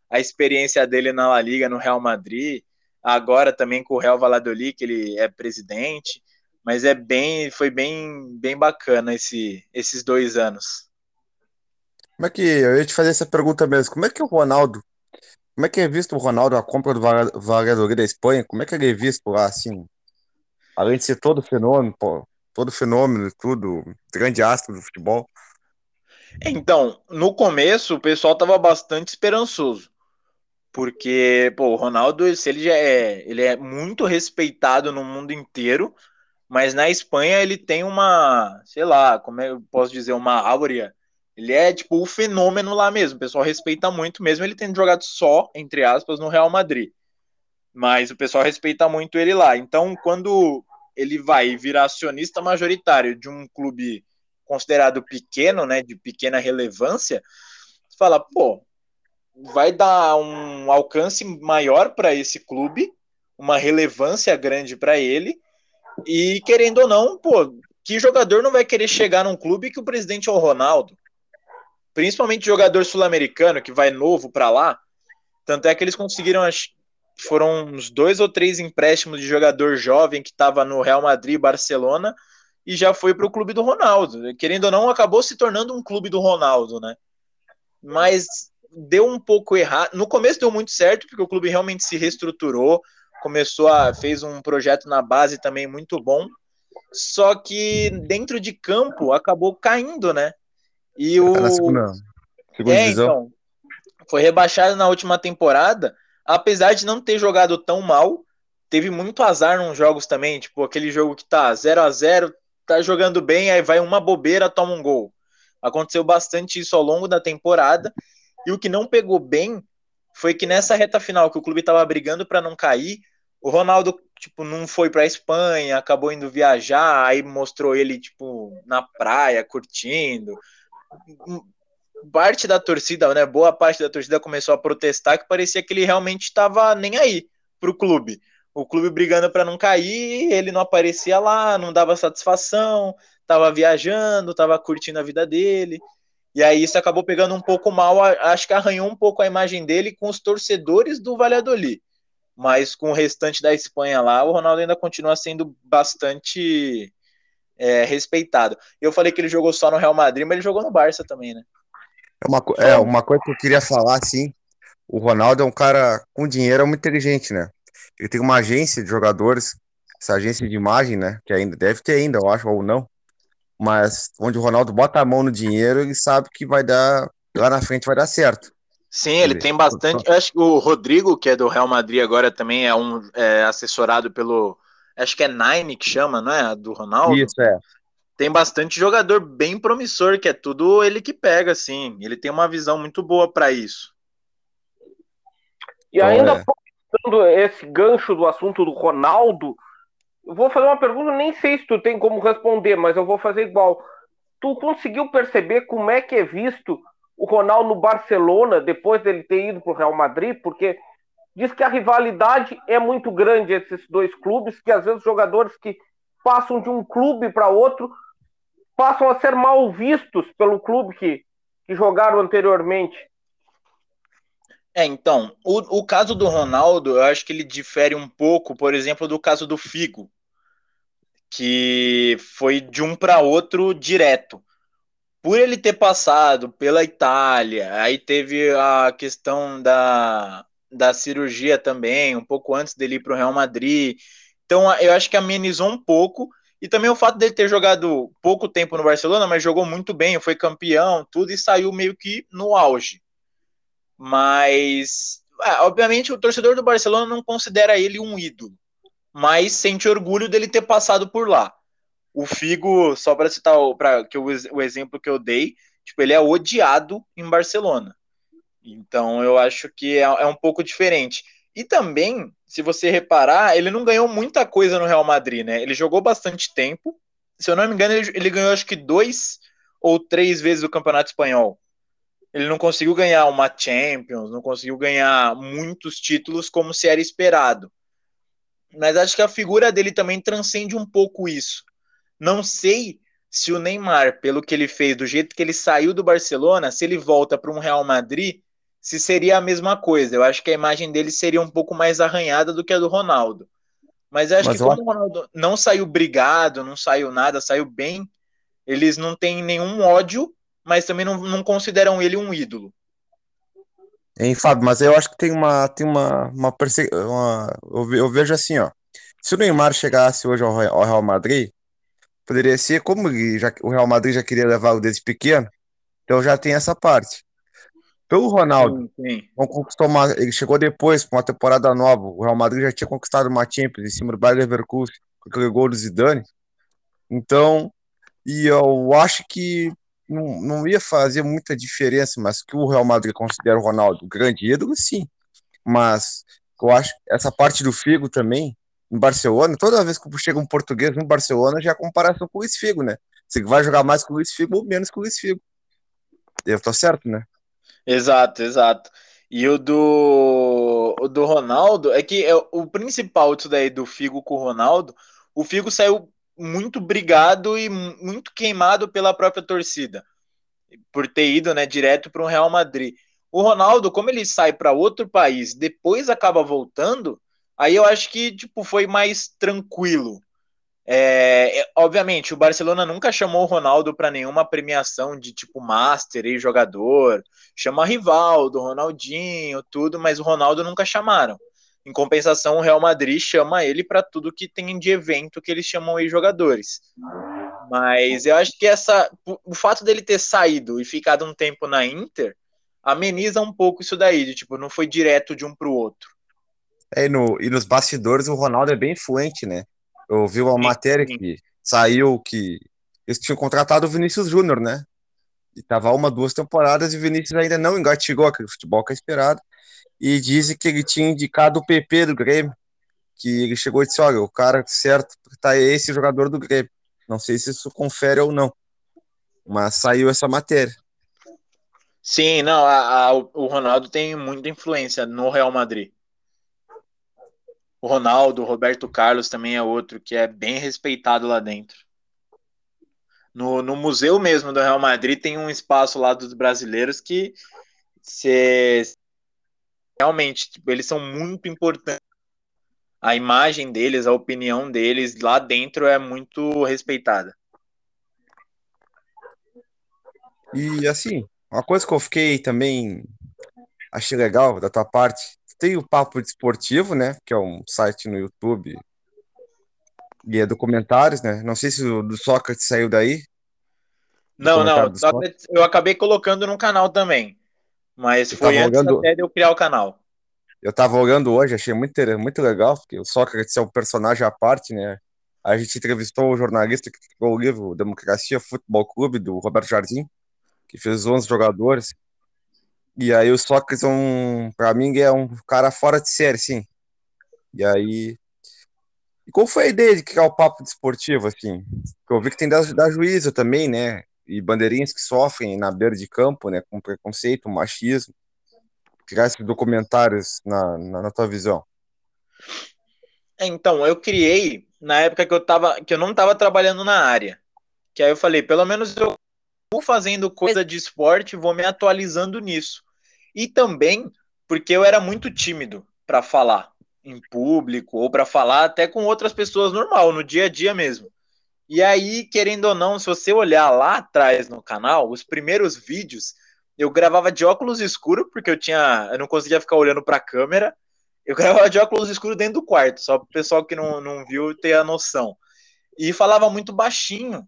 a experiência dele na La Liga, no Real Madrid. Agora também com o Real Valladolid, que ele é presidente. Mas é bem, foi bem, bem bacana esse, esses dois anos. Como é que eu ia te fazer essa pergunta mesmo? Como é que o Ronaldo, como é que é visto o Ronaldo a compra do Valladolid da Espanha? Como é que ele é visto lá assim? Além de ser todo fenômeno, pô, todo fenômeno, tudo, grande astro do futebol. Então, no começo o pessoal tava bastante esperançoso. Porque, pô, o Ronaldo, se ele já é, ele é muito respeitado no mundo inteiro, mas na Espanha ele tem uma, sei lá, como é eu posso dizer, uma áurea Ele é, tipo, o fenômeno lá mesmo. O pessoal respeita muito, mesmo ele tendo jogado só, entre aspas, no Real Madrid. Mas o pessoal respeita muito ele lá. Então, quando ele vai virar acionista majoritário de um clube considerado pequeno, né, de pequena relevância, fala, pô, vai dar um alcance maior para esse clube, uma relevância grande para ele, e querendo ou não, pô, que jogador não vai querer chegar num clube que o presidente é o Ronaldo? Principalmente jogador sul-americano que vai novo para lá. Tanto é que eles conseguiram, foram uns dois ou três empréstimos de jogador jovem que estava no Real Madrid, Barcelona, e já foi para o clube do Ronaldo. Querendo ou não, acabou se tornando um clube do Ronaldo, né? Mas deu um pouco errado. No começo deu muito certo, porque o clube realmente se reestruturou, começou a fez um projeto na base também muito bom. Só que dentro de campo acabou caindo, né? E o Tá segunda, segunda é, então, foi rebaixado na última temporada, apesar de não ter jogado tão mal, teve muito azar nos jogos também, tipo aquele jogo que tá 0 a 0 tá jogando bem, aí vai uma bobeira, toma um gol. Aconteceu bastante isso ao longo da temporada, e o que não pegou bem foi que nessa reta final que o clube estava brigando para não cair, o Ronaldo tipo não foi para Espanha, acabou indo viajar, aí mostrou ele tipo na praia curtindo. Parte da torcida, né, boa parte da torcida começou a protestar que parecia que ele realmente estava nem aí pro clube. O clube brigando para não cair, ele não aparecia lá, não dava satisfação, estava viajando, estava curtindo a vida dele. E aí isso acabou pegando um pouco mal, acho que arranhou um pouco a imagem dele com os torcedores do Valladolid. Mas com o restante da Espanha lá, o Ronaldo ainda continua sendo bastante é, respeitado. Eu falei que ele jogou só no Real Madrid, mas ele jogou no Barça também, né? É uma, é uma coisa que eu queria falar, assim. O Ronaldo é um cara com dinheiro, é muito inteligente, né? Ele tem uma agência de jogadores, essa agência de imagem, né? Que ainda deve ter ainda, eu acho, ou não. Mas onde o Ronaldo bota a mão no dinheiro, ele sabe que vai dar, lá na frente vai dar certo. Sim, ele tem bastante. Eu acho que o Rodrigo, que é do Real Madrid agora, também é um é, assessorado pelo. Acho que é Nine que chama, não é? Do Ronaldo. Isso, é. Tem bastante jogador bem promissor, que é tudo ele que pega, assim. Ele tem uma visão muito boa para isso. E Então, ainda é. aproveitando esse gancho do assunto do Ronaldo, eu vou fazer uma pergunta, nem sei se tu tem como responder, mas eu vou fazer igual. Tu conseguiu perceber como é que é visto o Ronaldo no Barcelona depois dele ter ido para o Real Madrid? Porque diz que a rivalidade é muito grande entre esses dois clubes, que às vezes jogadores que passam de um clube para outro passam a ser mal vistos pelo clube que, que jogaram anteriormente. É, então, o, o caso do Ronaldo, eu acho que ele difere um pouco, por exemplo, do caso do Figo, que foi de um para outro direto. Por ele ter passado pela Itália, aí teve a questão da, da cirurgia também, um pouco antes dele ir para o Real Madrid. Então, eu acho que amenizou um pouco. E também o fato dele ter jogado pouco tempo no Barcelona, mas jogou muito bem, foi campeão, tudo, e saiu meio que no auge. Mas, é, obviamente, o torcedor do Barcelona não considera ele um ídolo, mas sente orgulho dele ter passado por lá. O Figo, só para citar o, pra, que o, o exemplo que eu dei, tipo, ele é odiado em Barcelona. Então, eu acho que é, é um pouco diferente. E também, se você reparar, ele não ganhou muita coisa no Real Madrid, né? Ele jogou bastante tempo. Se eu não me engano, ele, ele ganhou acho que dois ou três vezes o Campeonato Espanhol. Ele não conseguiu ganhar uma Champions, não conseguiu ganhar muitos títulos como se era esperado. Mas acho que a figura dele também transcende um pouco isso. Não sei se o Neymar, pelo que ele fez, do jeito que ele saiu do Barcelona, se ele volta para um Real Madrid, se seria a mesma coisa. Eu acho que a imagem dele seria um pouco mais arranhada do que a do Ronaldo. Mas eu acho Mas que como o Ronaldo não saiu brigado, não saiu nada, saiu bem, eles não têm nenhum ódio, mas também não, não consideram ele um ídolo. Hein, Fábio, mas eu acho que tem uma, tem uma, uma, perse- uma- eu, ve- eu vejo assim, ó. Se o Neymar chegasse hoje ao Real Madrid, poderia ser como já, o Real Madrid já queria levá-lo desde pequeno, então já tem essa parte. Pelo Ronaldo, Sim, não conquistou uma, ele chegou depois com uma temporada nova. O Real Madrid já tinha conquistado uma Champions em cima do Bayer Leverkusen, com aquele gol do Zidane. Então, e eu acho que não, não ia fazer muita diferença, mas que o Real Madrid considera o Ronaldo grande ídolo, sim. Mas eu acho essa parte do Figo também, em Barcelona, toda vez que chega um português no Barcelona, já é comparação com o Luiz Figo, né? Você vai jogar mais com o Luiz Figo ou menos com o Luiz Figo. Eu tô certo, né? Exato, exato. E o do, o do Ronaldo, é que é, o principal disso daí do Figo com o Ronaldo, o Figo saiu muito brigado e muito queimado pela própria torcida, por ter ido né, direto para o Real Madrid. O Ronaldo, como ele sai para outro país, depois acaba voltando, aí eu acho que tipo, foi mais tranquilo. É, é, obviamente, o Barcelona nunca chamou o Ronaldo para nenhuma premiação de tipo Master e jogador. Chama Rivaldo, Ronaldinho, tudo, mas o Ronaldo nunca chamaram. Em compensação, o Real Madrid chama ele para tudo que tem de evento que eles chamam aí jogadores. Mas eu acho que essa, o fato dele ter saído e ficado um tempo na Inter ameniza um pouco isso daí, de tipo, não foi direto de um para o outro. É, e, no, e nos bastidores o Ronaldo é bem influente, né? Eu vi uma matéria que saiu que eles tinham contratado o Vinícius Júnior, né? E tava uma, duas temporadas e o Vinícius ainda não engatigou aquele futebol que é esperado e dizem que ele tinha indicado o PP do Grêmio, que ele chegou e disse, olha, o cara certo tá esse jogador do Grêmio. Não sei se isso confere ou não, mas saiu essa matéria. Sim, não, a, a, o Ronaldo tem muita influência no Real Madrid. O Ronaldo, o Roberto Carlos também é outro que é bem respeitado lá dentro. No, no museu mesmo do Real Madrid tem um espaço lá dos brasileiros que se, realmente, tipo, eles são muito importantes. A imagem deles, a opinião deles lá dentro é muito respeitada. E assim, uma coisa que eu fiquei também achei legal da tua parte, tem o Papo Desportivo, né, que é um site no YouTube e é documentários, né? Não sei se o do Sócrates saiu daí. Não, não, eu acabei colocando no canal também. Mas eu foi antes olhando... até de eu criar o canal. Eu tava olhando hoje, achei muito, muito legal, porque o Sócrates é um personagem à parte, né? A gente entrevistou o jornalista que escreveu o livro Democracia Futebol Clube, do Roberto Jardim, que fez 11 jogadores. E aí o Sócrates, é um, pra mim, é um cara fora de série, sim. E aí... E qual foi a ideia de criar o papo desportivo, assim? Eu vi que tem da, da juíza também, né? e bandeirinhas que sofrem na beira de campo, né, com preconceito, machismo, criar esses documentários na, na, na tua visão? É, então, eu criei na época que eu, tava, que eu não estava trabalhando na área. Que aí eu falei, pelo menos eu vou fazendo coisa de esporte, vou me atualizando nisso. E também porque eu era muito tímido para falar em público ou para falar até com outras pessoas normal, no dia a dia mesmo. E aí, querendo ou não, se você olhar lá atrás no canal, os primeiros vídeos, eu gravava de óculos escuros, porque eu tinha. Eu não conseguia ficar olhando para a câmera. Eu gravava de óculos escuros dentro do quarto, só para o pessoal que não, não viu ter a noção. E falava muito baixinho.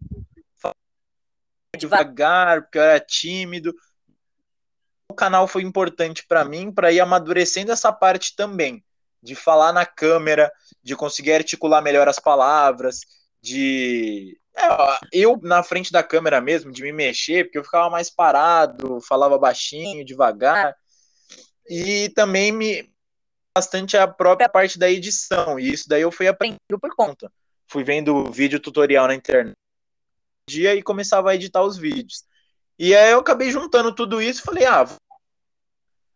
Falava devagar, porque eu era tímido. O canal foi importante para mim, para ir amadurecendo essa parte também, de falar na câmera, de conseguir articular melhor as palavras, de. É, eu na frente da câmera mesmo, de me mexer, porque eu ficava mais parado, falava baixinho, devagar. E também me. Bastante a própria parte da edição. E isso daí eu fui aprendendo por conta. Fui vendo vídeo tutorial na internet dia e começava a editar os vídeos. E aí eu acabei juntando tudo isso e falei, ah,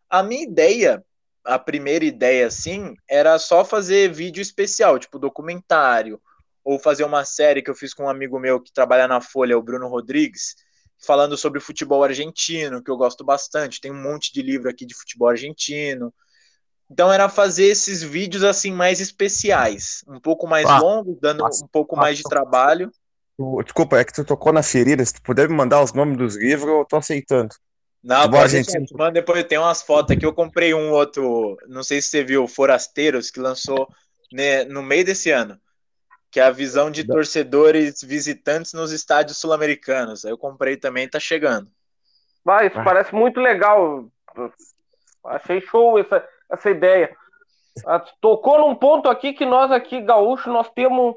a minha ideia, a primeira ideia assim, era só fazer vídeo especial, tipo documentário, ou fazer uma série que eu fiz com um amigo meu que trabalha na Folha, o Bruno Rodrigues, falando sobre futebol argentino, que eu gosto bastante. Tem um monte de livro aqui de futebol argentino. Então era fazer esses vídeos assim mais especiais, um pouco mais ah, longos, dando um pouco mais de trabalho. Desculpa, é que tu tocou na ferida. Se tu puder me mandar os nomes dos livros, eu tô aceitando. Não, pode argentino. Mano, depois tem umas fotos aqui. Eu comprei um outro, não sei se você viu, Forasteiros, que lançou né, no meio desse ano que é a visão de torcedores visitantes nos estádios sul-americanos. Eu comprei também, tá chegando. Vai, isso ah. parece muito legal. Achei show essa, essa ideia. Ah, tocou num ponto aqui que nós aqui, gaúcho, nós temos.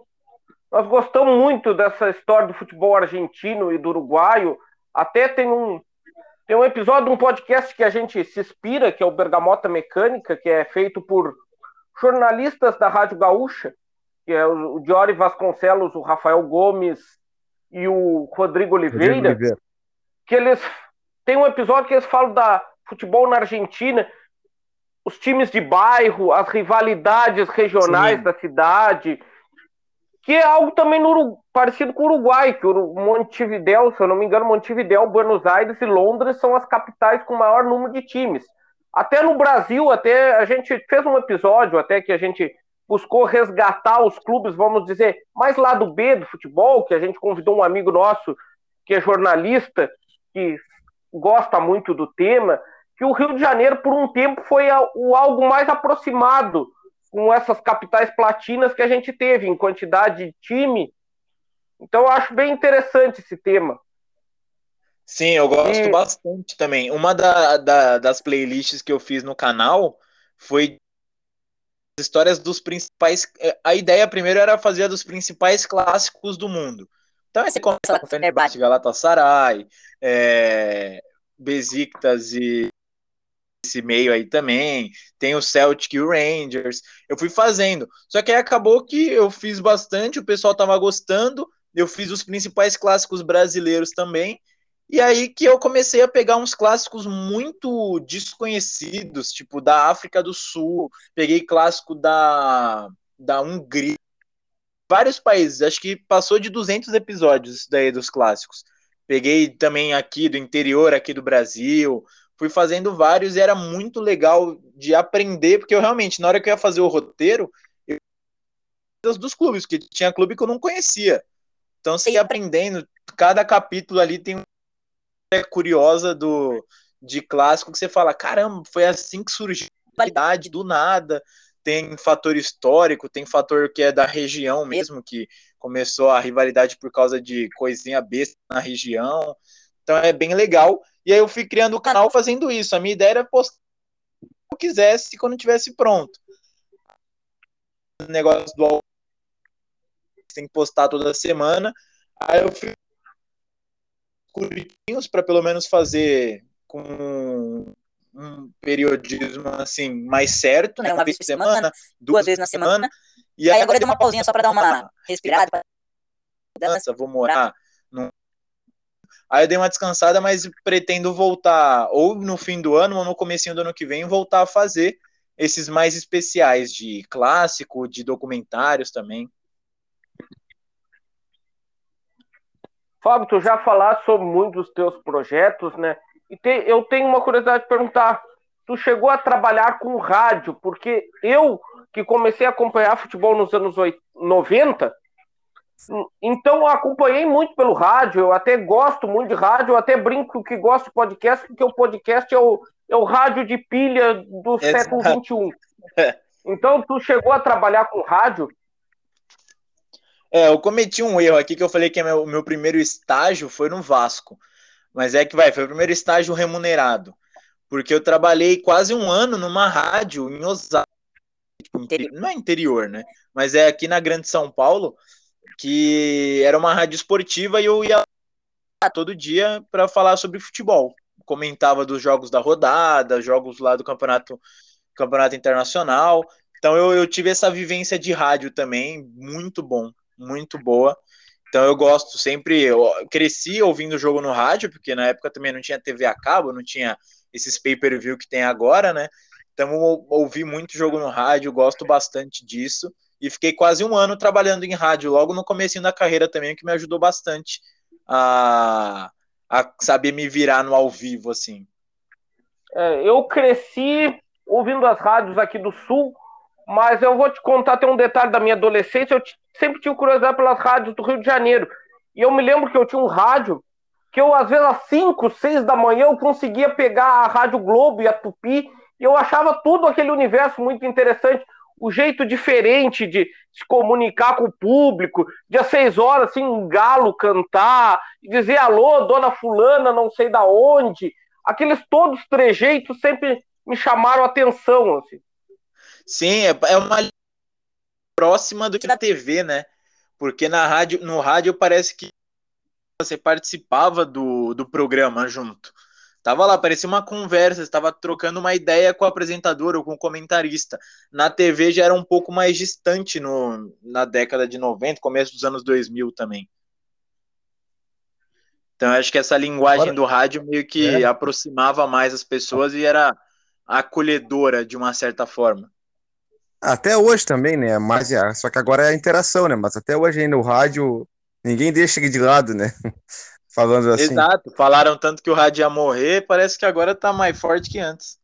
Nós gostamos muito dessa história do futebol argentino e do uruguaio. Até tem um, tem um episódio de um podcast que a gente se inspira, que é o Bergamota Mecânica, que é feito por jornalistas da Rádio Gaúcha, que é o Diori Vasconcelos, o Rafael Gomes e o Rodrigo Oliveira, Rodrigo Oliveira, que eles tem um episódio que eles falam da futebol na Argentina, os times de bairro, as rivalidades regionais Sim. da cidade, que é algo também no, parecido com o Uruguai, que o Montevideo, se eu não me engano, Montevideo, Buenos Aires e Londres são as capitais com maior número de times. Até no Brasil, até a gente fez um episódio até que a gente buscou resgatar os clubes, vamos dizer, mais lá do B do futebol, que a gente convidou um amigo nosso que é jornalista, que gosta muito do tema, que o Rio de Janeiro, por um tempo, foi o algo mais aproximado com essas capitais platinas que a gente teve em quantidade de time. Então eu acho bem interessante esse tema. Sim, eu gosto e... bastante também. Uma da, da, das playlists que eu fiz no canal foi histórias dos principais. Eh, a ideia primeiro era fazer dos principais clássicos do mundo. Então aí você começa com Fenerbahçe, Galatasaray, é, Besiktas e esse meio aí também, tem o Celtic e o Rangers. Eu fui fazendo. Só que aí acabou que eu fiz bastante, o pessoal tava gostando, eu fiz os principais clássicos brasileiros também. E aí que eu comecei a pegar uns clássicos muito desconhecidos, tipo da África do Sul, peguei clássico da, da Hungria, vários países, acho que passou de 200 episódios daí dos clássicos. Peguei também aqui do interior, aqui do Brasil, fui fazendo vários e era muito legal de aprender, porque eu realmente, na hora que eu ia fazer o roteiro, eu dos clubes, que tinha clube que eu não conhecia. Então você ia aprendendo, cada capítulo ali tem uma curiosa do de clássico que você fala, caramba, foi assim que surgiu a qualidade do nada. Tem fator histórico, tem fator que é da região mesmo, que começou a rivalidade por causa de coisinha besta na região. Então é bem legal. E aí eu fui criando o canal fazendo isso. A minha ideia era postar o que eu quisesse quando tivesse pronto. O negócio do tem que postar toda semana. Aí eu fui curtinhos para pelo menos fazer com um periodismo assim mais certo, né? Uma vez por semana, duas vezes na semana. E aí agora deu uma pausinha só para dar uma respirada. Dança, vou morar Aí eu dei uma descansada, mas pretendo voltar ou no fim do ano ou no comecinho do ano que vem voltar a fazer esses mais especiais de clássico, de documentários também. Fábio, tu já falaste sobre muitos dos teus projetos, né? E te, eu tenho uma curiosidade de perguntar. Tu chegou a trabalhar com rádio, porque eu, que comecei a acompanhar futebol nos anos 90, então eu acompanhei muito pelo rádio, eu até gosto muito de rádio, eu até brinco que gosto de podcast, porque o podcast é o, é o rádio de pilha do Exato. século XXI. Então tu chegou a trabalhar com rádio? É, eu cometi um erro aqui que eu falei que o meu, meu primeiro estágio foi no Vasco. Mas é que vai, foi o primeiro estágio remunerado. Porque eu trabalhei quase um ano numa rádio em Osasco. Tipo, não é interior, né? Mas é aqui na Grande São Paulo que era uma rádio esportiva e eu ia todo dia para falar sobre futebol. Comentava dos jogos da rodada, jogos lá do campeonato, campeonato internacional. Então eu, eu tive essa vivência de rádio também, muito bom, muito boa. Então eu gosto sempre, eu cresci ouvindo o jogo no rádio, porque na época também não tinha TV a cabo, não tinha esses pay-per-view que tem agora, né? Então ouvi muito jogo no rádio, gosto bastante disso e fiquei quase um ano trabalhando em rádio, logo no começo da carreira também, que me ajudou bastante a, a saber me virar no ao vivo, assim. É, eu cresci ouvindo as rádios aqui do Sul, mas eu vou te contar, tem um detalhe da minha adolescência, eu sempre tinha curiosidade pelas rádios do Rio de Janeiro, e eu me lembro que eu tinha um rádio, que eu, às vezes, às 5, 6 da manhã, eu conseguia pegar a Rádio Globo e a Tupi, e eu achava tudo aquele universo muito interessante o jeito diferente de se comunicar com o público, de às seis horas, assim, um galo cantar, dizer alô, dona fulana, não sei da onde. Aqueles todos trejeitos sempre me chamaram atenção, assim. Sim, é, é uma próxima do que na TV, né? Porque na rádio, no rádio parece que você participava do, do programa junto. Tava lá, parecia uma conversa, estava trocando uma ideia com o apresentador ou com o comentarista. Na TV já era um pouco mais distante no, na década de 90, começo dos anos 2000 também. Então acho que essa linguagem Agora, do rádio meio que é. aproximava mais as pessoas e era acolhedora de uma certa forma. Até hoje também, né? Mas, só que agora é a interação, né? Mas até hoje ainda o rádio ninguém deixa de lado, né? Falando assim. Exato. Falaram tanto que o rádio ia morrer, parece que agora tá mais forte que antes.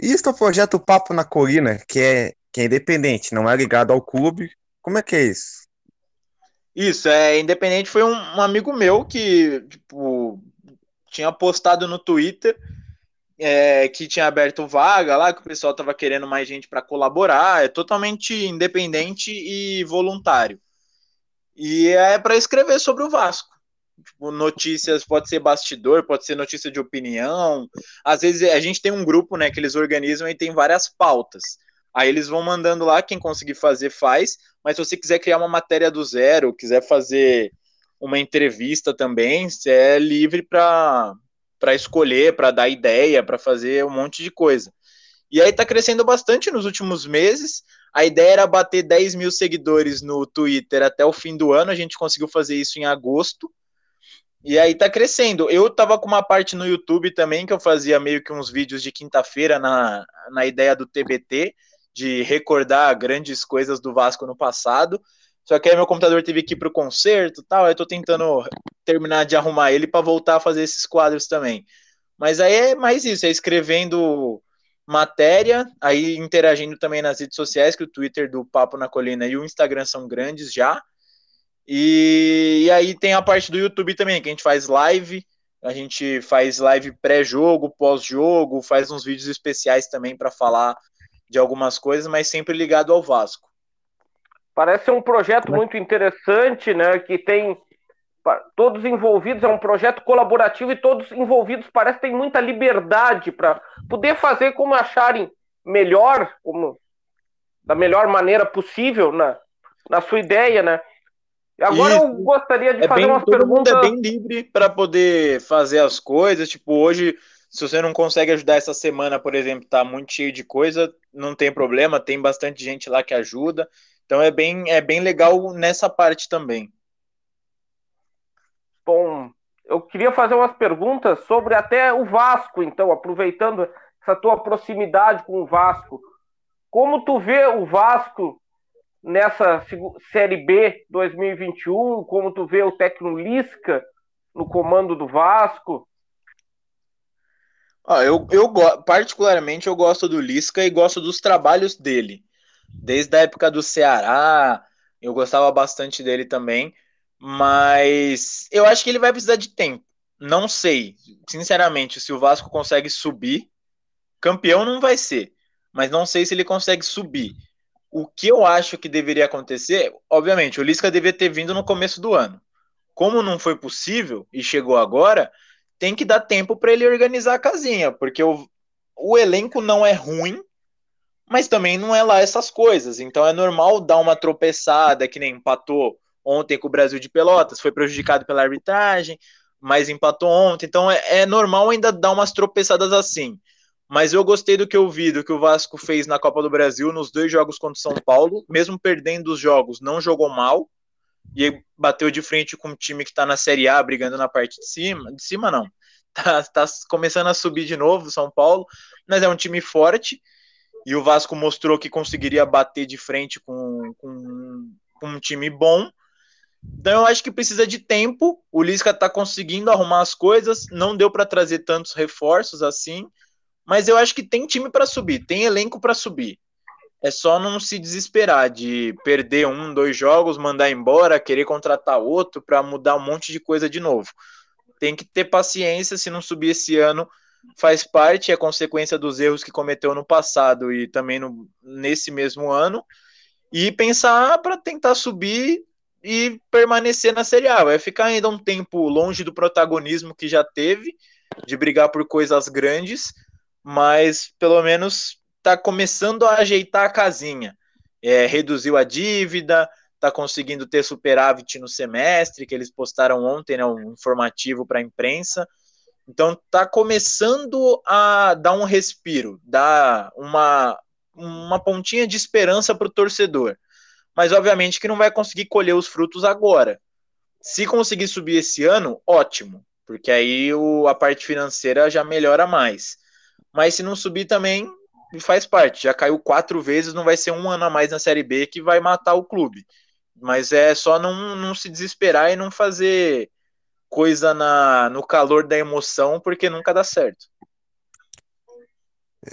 Isso é o projeto Papo na Colina, que é, que é independente, não é ligado ao clube. Como é que é isso? Isso, é independente. Foi um, um amigo meu que, tipo, tinha postado no Twitter é, que tinha aberto vaga lá, que o pessoal tava querendo mais gente para colaborar. É totalmente independente e voluntário. E é para escrever sobre o Vasco. Tipo, notícias, pode ser bastidor, pode ser notícia de opinião. Às vezes a gente tem um grupo, né, que eles organizam e tem várias pautas. Aí eles vão mandando lá, quem conseguir fazer, faz. Mas se você quiser criar uma matéria do zero, quiser fazer uma entrevista também, você é livre para escolher, para dar ideia, para fazer um monte de coisa. E aí tá crescendo bastante nos últimos meses. A ideia era bater 10 mil seguidores no Twitter até o fim do ano. A gente conseguiu fazer isso em agosto. E aí tá crescendo. Eu tava com uma parte no YouTube também, que eu fazia meio que uns vídeos de quinta-feira na, na ideia do TBT de recordar grandes coisas do Vasco no passado. Só que aí meu computador teve que ir pro concerto tal. Eu tô tentando terminar de arrumar ele para voltar a fazer esses quadros também. Mas aí é mais isso, é escrevendo matéria, aí interagindo também nas redes sociais, que o Twitter do Papo na Colina e o Instagram são grandes já. E, e aí tem a parte do YouTube também, que a gente faz live, a gente faz live pré-jogo, pós-jogo, faz uns vídeos especiais também para falar de algumas coisas, mas sempre ligado ao Vasco. Parece ser um projeto muito interessante, né? Que tem todos envolvidos, é um projeto colaborativo e todos envolvidos parece que têm muita liberdade para poder fazer como acharem melhor, como da melhor maneira possível na, na sua ideia, né? Agora Isso. eu gostaria de é fazer bem, umas perguntas. é bem livre para poder fazer as coisas. Tipo, hoje se você não consegue ajudar essa semana, por exemplo, tá muito cheio de coisa, não tem problema, tem bastante gente lá que ajuda. Então é bem, é bem legal nessa parte também. Bom, eu queria fazer umas perguntas sobre até o Vasco, então, aproveitando essa tua proximidade com o Vasco. Como tu vê o Vasco nessa Série B 2021? Como tu vê o técnico Lisca no comando do Vasco? Ah, eu, eu particularmente eu gosto do Lisca e gosto dos trabalhos dele. Desde a época do Ceará, eu gostava bastante dele também, mas eu acho que ele vai precisar de tempo. Não sei, sinceramente, se o Vasco consegue subir. Campeão não vai ser, mas não sei se ele consegue subir. O que eu acho que deveria acontecer, obviamente, o Lisca deveria ter vindo no começo do ano. Como não foi possível e chegou agora, tem que dar tempo para ele organizar a casinha, porque o, o elenco não é ruim, mas também não é lá essas coisas. Então é normal dar uma tropeçada, que nem empatou ontem com o Brasil de Pelotas, foi prejudicado pela arbitragem, mas empatou ontem. Então é, é normal ainda dar umas tropeçadas assim. Mas eu gostei do que eu vi, do que o Vasco fez na Copa do Brasil, nos dois jogos contra o São Paulo, mesmo perdendo os jogos, não jogou mal e bateu de frente com um time que está na Série A, brigando na parte de cima. De cima, não. Tá, tá começando a subir de novo, São Paulo, mas é um time forte. E o Vasco mostrou que conseguiria bater de frente com, com, com um time bom. Então eu acho que precisa de tempo. O Lisca tá conseguindo arrumar as coisas. Não deu para trazer tantos reforços assim, mas eu acho que tem time para subir, tem elenco para subir. É só não se desesperar de perder um, dois jogos, mandar embora, querer contratar outro para mudar um monte de coisa de novo. Tem que ter paciência, se não subir esse ano, faz parte, é consequência dos erros que cometeu no passado e também no, nesse mesmo ano, e pensar para tentar subir e permanecer na Série A. Vai ficar ainda um tempo longe do protagonismo que já teve, de brigar por coisas grandes, mas pelo menos está começando a ajeitar a casinha. É, reduziu a dívida, está conseguindo ter superávit no semestre, que eles postaram ontem, né, um informativo para a imprensa. Então está começando a dar um respiro, dar uma, uma pontinha de esperança para o torcedor. Mas obviamente que não vai conseguir colher os frutos agora. Se conseguir subir esse ano, ótimo, porque aí o, a parte financeira já melhora mais. Mas se não subir também, faz parte. Já caiu quatro vezes, não vai ser um ano a mais na Série B que vai matar o clube. Mas é só não, não se desesperar e não fazer coisa na, no calor da emoção, porque nunca dá certo.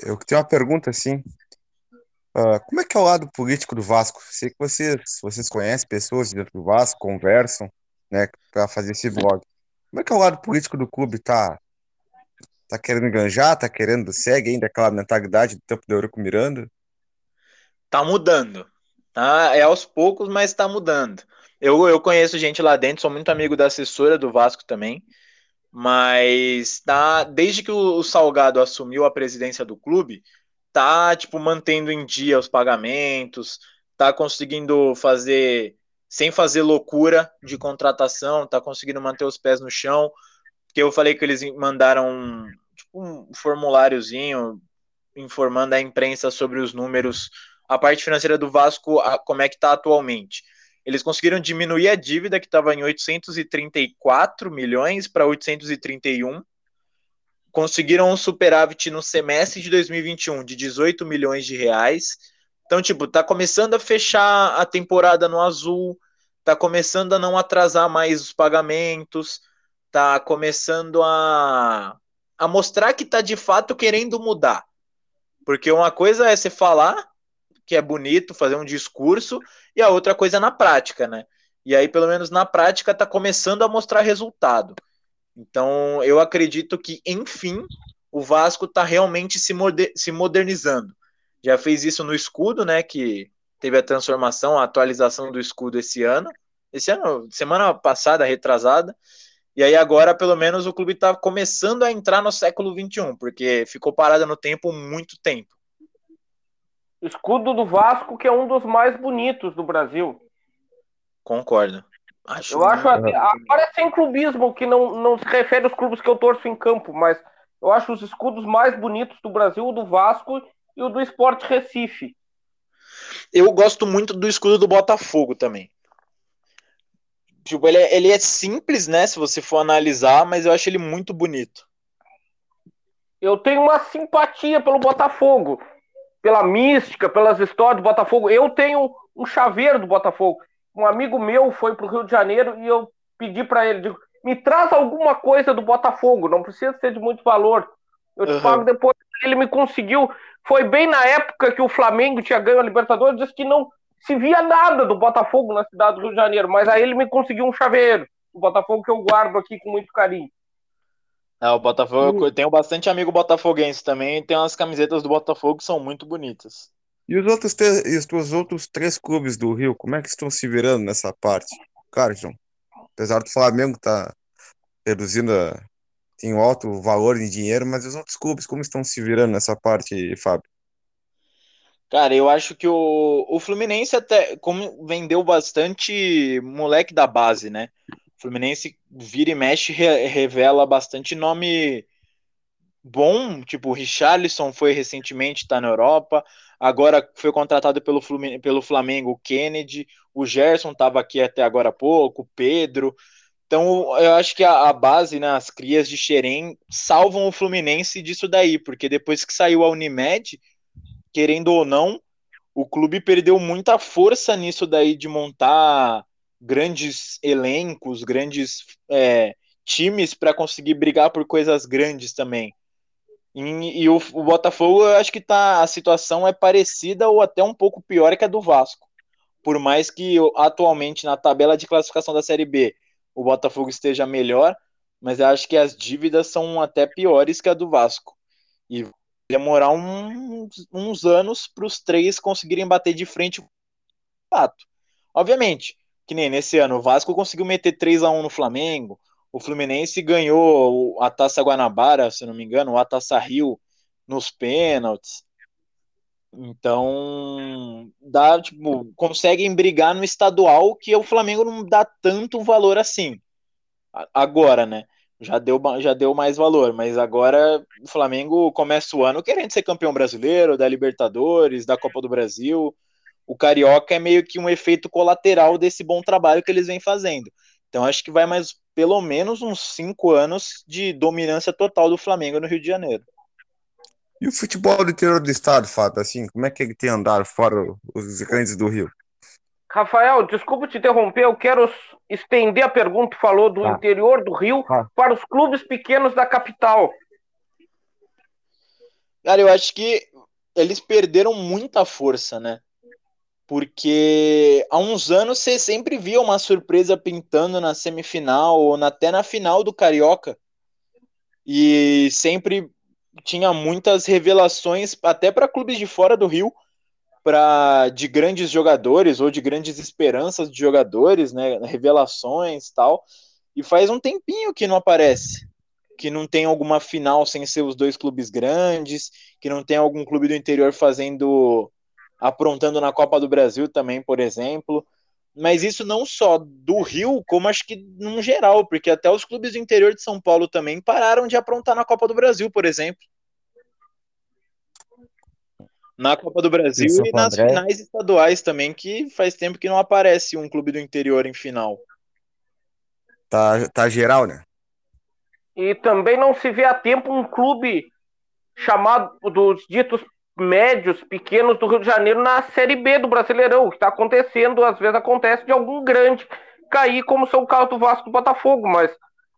Eu tenho uma pergunta assim. Uh, como é que é o lado político do Vasco? Sei que vocês, vocês conhecem pessoas dentro do Vasco, conversam, né, para fazer esse vlog. Como é que é o lado político do clube? Tá, tá querendo enganjar? Tá querendo segue ainda aquela mentalidade do tempo do Eurico Miranda? Tá mudando. Tá? É aos poucos, mas está mudando. Eu, eu conheço gente lá dentro, sou muito amigo da assessora do Vasco também, mas tá, desde que o Salgado assumiu a presidência do clube, tá tipo mantendo em dia os pagamentos, tá conseguindo fazer sem fazer loucura de contratação, tá conseguindo manter os pés no chão, porque eu falei que eles mandaram tipo, um formuláriozinho informando a imprensa sobre os números a parte financeira do Vasco, a, como é que está atualmente. Eles conseguiram diminuir a dívida, que estava em 834 milhões para 831. Conseguiram um superávit no semestre de 2021 de 18 milhões de reais. Então, tipo, tá começando a fechar a temporada no azul, tá começando a não atrasar mais os pagamentos, tá começando a, a mostrar que tá de fato querendo mudar. Porque uma coisa é você falar que é bonito fazer um discurso, e a outra coisa é na prática, né? E aí, pelo menos na prática, está começando a mostrar resultado. Então, eu acredito que, enfim, o Vasco está realmente se, moder se modernizando. Já fez isso no escudo, né? Que teve a transformação, a atualização do escudo esse ano. Esse ano, semana passada, retrasada. E aí agora, pelo menos, o clube está começando a entrar no século XXI, porque ficou parado no tempo muito tempo. Escudo do Vasco, que é um dos mais bonitos do Brasil. Concordo. Acho eu acho até, agora é sem clubismo, que não, não se refere aos clubes que eu torço em campo, mas eu acho os escudos mais bonitos do Brasil, o do Vasco e o do Esporte Recife. Eu gosto muito do escudo do Botafogo também. Tipo, ele é, ele é simples, né? Se você for analisar, mas eu acho ele muito bonito. Eu tenho uma simpatia pelo Botafogo pela mística, pelas histórias do Botafogo. Eu tenho um chaveiro do Botafogo. Um amigo meu foi para o Rio de Janeiro e eu pedi para ele, digo, me traz alguma coisa do Botafogo, não precisa ser de muito valor. Eu te uhum. pago depois. Ele me conseguiu. Foi bem na época que o Flamengo tinha ganho a Libertadores, disse que não se via nada do Botafogo na cidade do Rio de Janeiro, mas aí ele me conseguiu um chaveiro. O Botafogo que eu guardo aqui com muito carinho. É, o Botafogo, eu tenho bastante amigo botafoguense também, tem umas camisetas do Botafogo que são muito bonitas. E os outros, e os outros três clubes do Rio, como é que estão se virando nessa parte? Carson, apesar do Flamengo estar tá reduzindo, tem um alto valor em dinheiro, mas os outros clubes, como estão se virando nessa parte, Fábio? Cara, eu acho que o, o Fluminense até como vendeu bastante moleque da base, né? Fluminense vira e mexe re revela bastante nome bom, tipo o Richarlison foi recentemente, está na Europa, agora foi contratado pelo, Flumin pelo Flamengo o Kennedy, o Gerson estava aqui até agora há pouco, o Pedro. Então eu acho que a, a base, né, as crias de Xerém salvam o Fluminense disso daí, porque depois que saiu a Unimed, querendo ou não, o clube perdeu muita força nisso daí de montar grandes elencos, grandes é, times para conseguir brigar por coisas grandes também. E, e o, o, Botafogo, eu acho que tá, a situação é parecida ou até um pouco pior que a do Vasco. Por mais que atualmente na tabela de classificação da Série B o Botafogo esteja melhor, mas eu acho que as dívidas são até piores que a do Vasco. E demorar uns, uns anos para os três conseguirem bater de frente fato. Obviamente, que nem nesse ano, o Vasco conseguiu meter 3 a 1 no Flamengo, o Fluminense ganhou a Taça Guanabara, se não me engano, a Taça Rio nos pênaltis. Então, dá, tipo, conseguem brigar no estadual que o Flamengo não dá tanto valor assim. Agora, né? Já deu, já deu mais valor, mas agora o Flamengo começa o ano querendo ser campeão brasileiro, da Libertadores, da Copa do Brasil. O Carioca é meio que um efeito colateral desse bom trabalho que eles vêm fazendo. Então acho que vai mais pelo menos uns cinco anos de dominância total do Flamengo no Rio de Janeiro. E o futebol do interior do estado, Fábio, assim, como é que ele tem andado fora os grandes do Rio? Rafael, desculpa te interromper, eu quero estender a pergunta, falou do ah. interior do Rio ah. para os clubes pequenos da capital. Cara, eu acho que eles perderam muita força, né? Porque há uns anos você sempre via uma surpresa pintando na semifinal ou até na final do Carioca. E sempre tinha muitas revelações, até para clubes de fora do Rio, para de grandes jogadores ou de grandes esperanças de jogadores, né, revelações tal. E faz um tempinho que não aparece, que não tem alguma final sem ser os dois clubes grandes, que não tem algum clube do interior fazendo aprontando na Copa do Brasil também, por exemplo. Mas isso não só do Rio, como acho que no geral, porque até os clubes do interior de São Paulo também pararam de aprontar na Copa do Brasil, por exemplo. Na Copa do Brasil e nas André. finais estaduais também, que faz tempo que não aparece um clube do interior em final. Tá, tá geral, né? E também não se vê há tempo um clube chamado dos ditos médios, pequenos do Rio de Janeiro na Série B do Brasileirão. O que está acontecendo, às vezes acontece de algum grande cair, como são o caso do Vasco do Botafogo, mas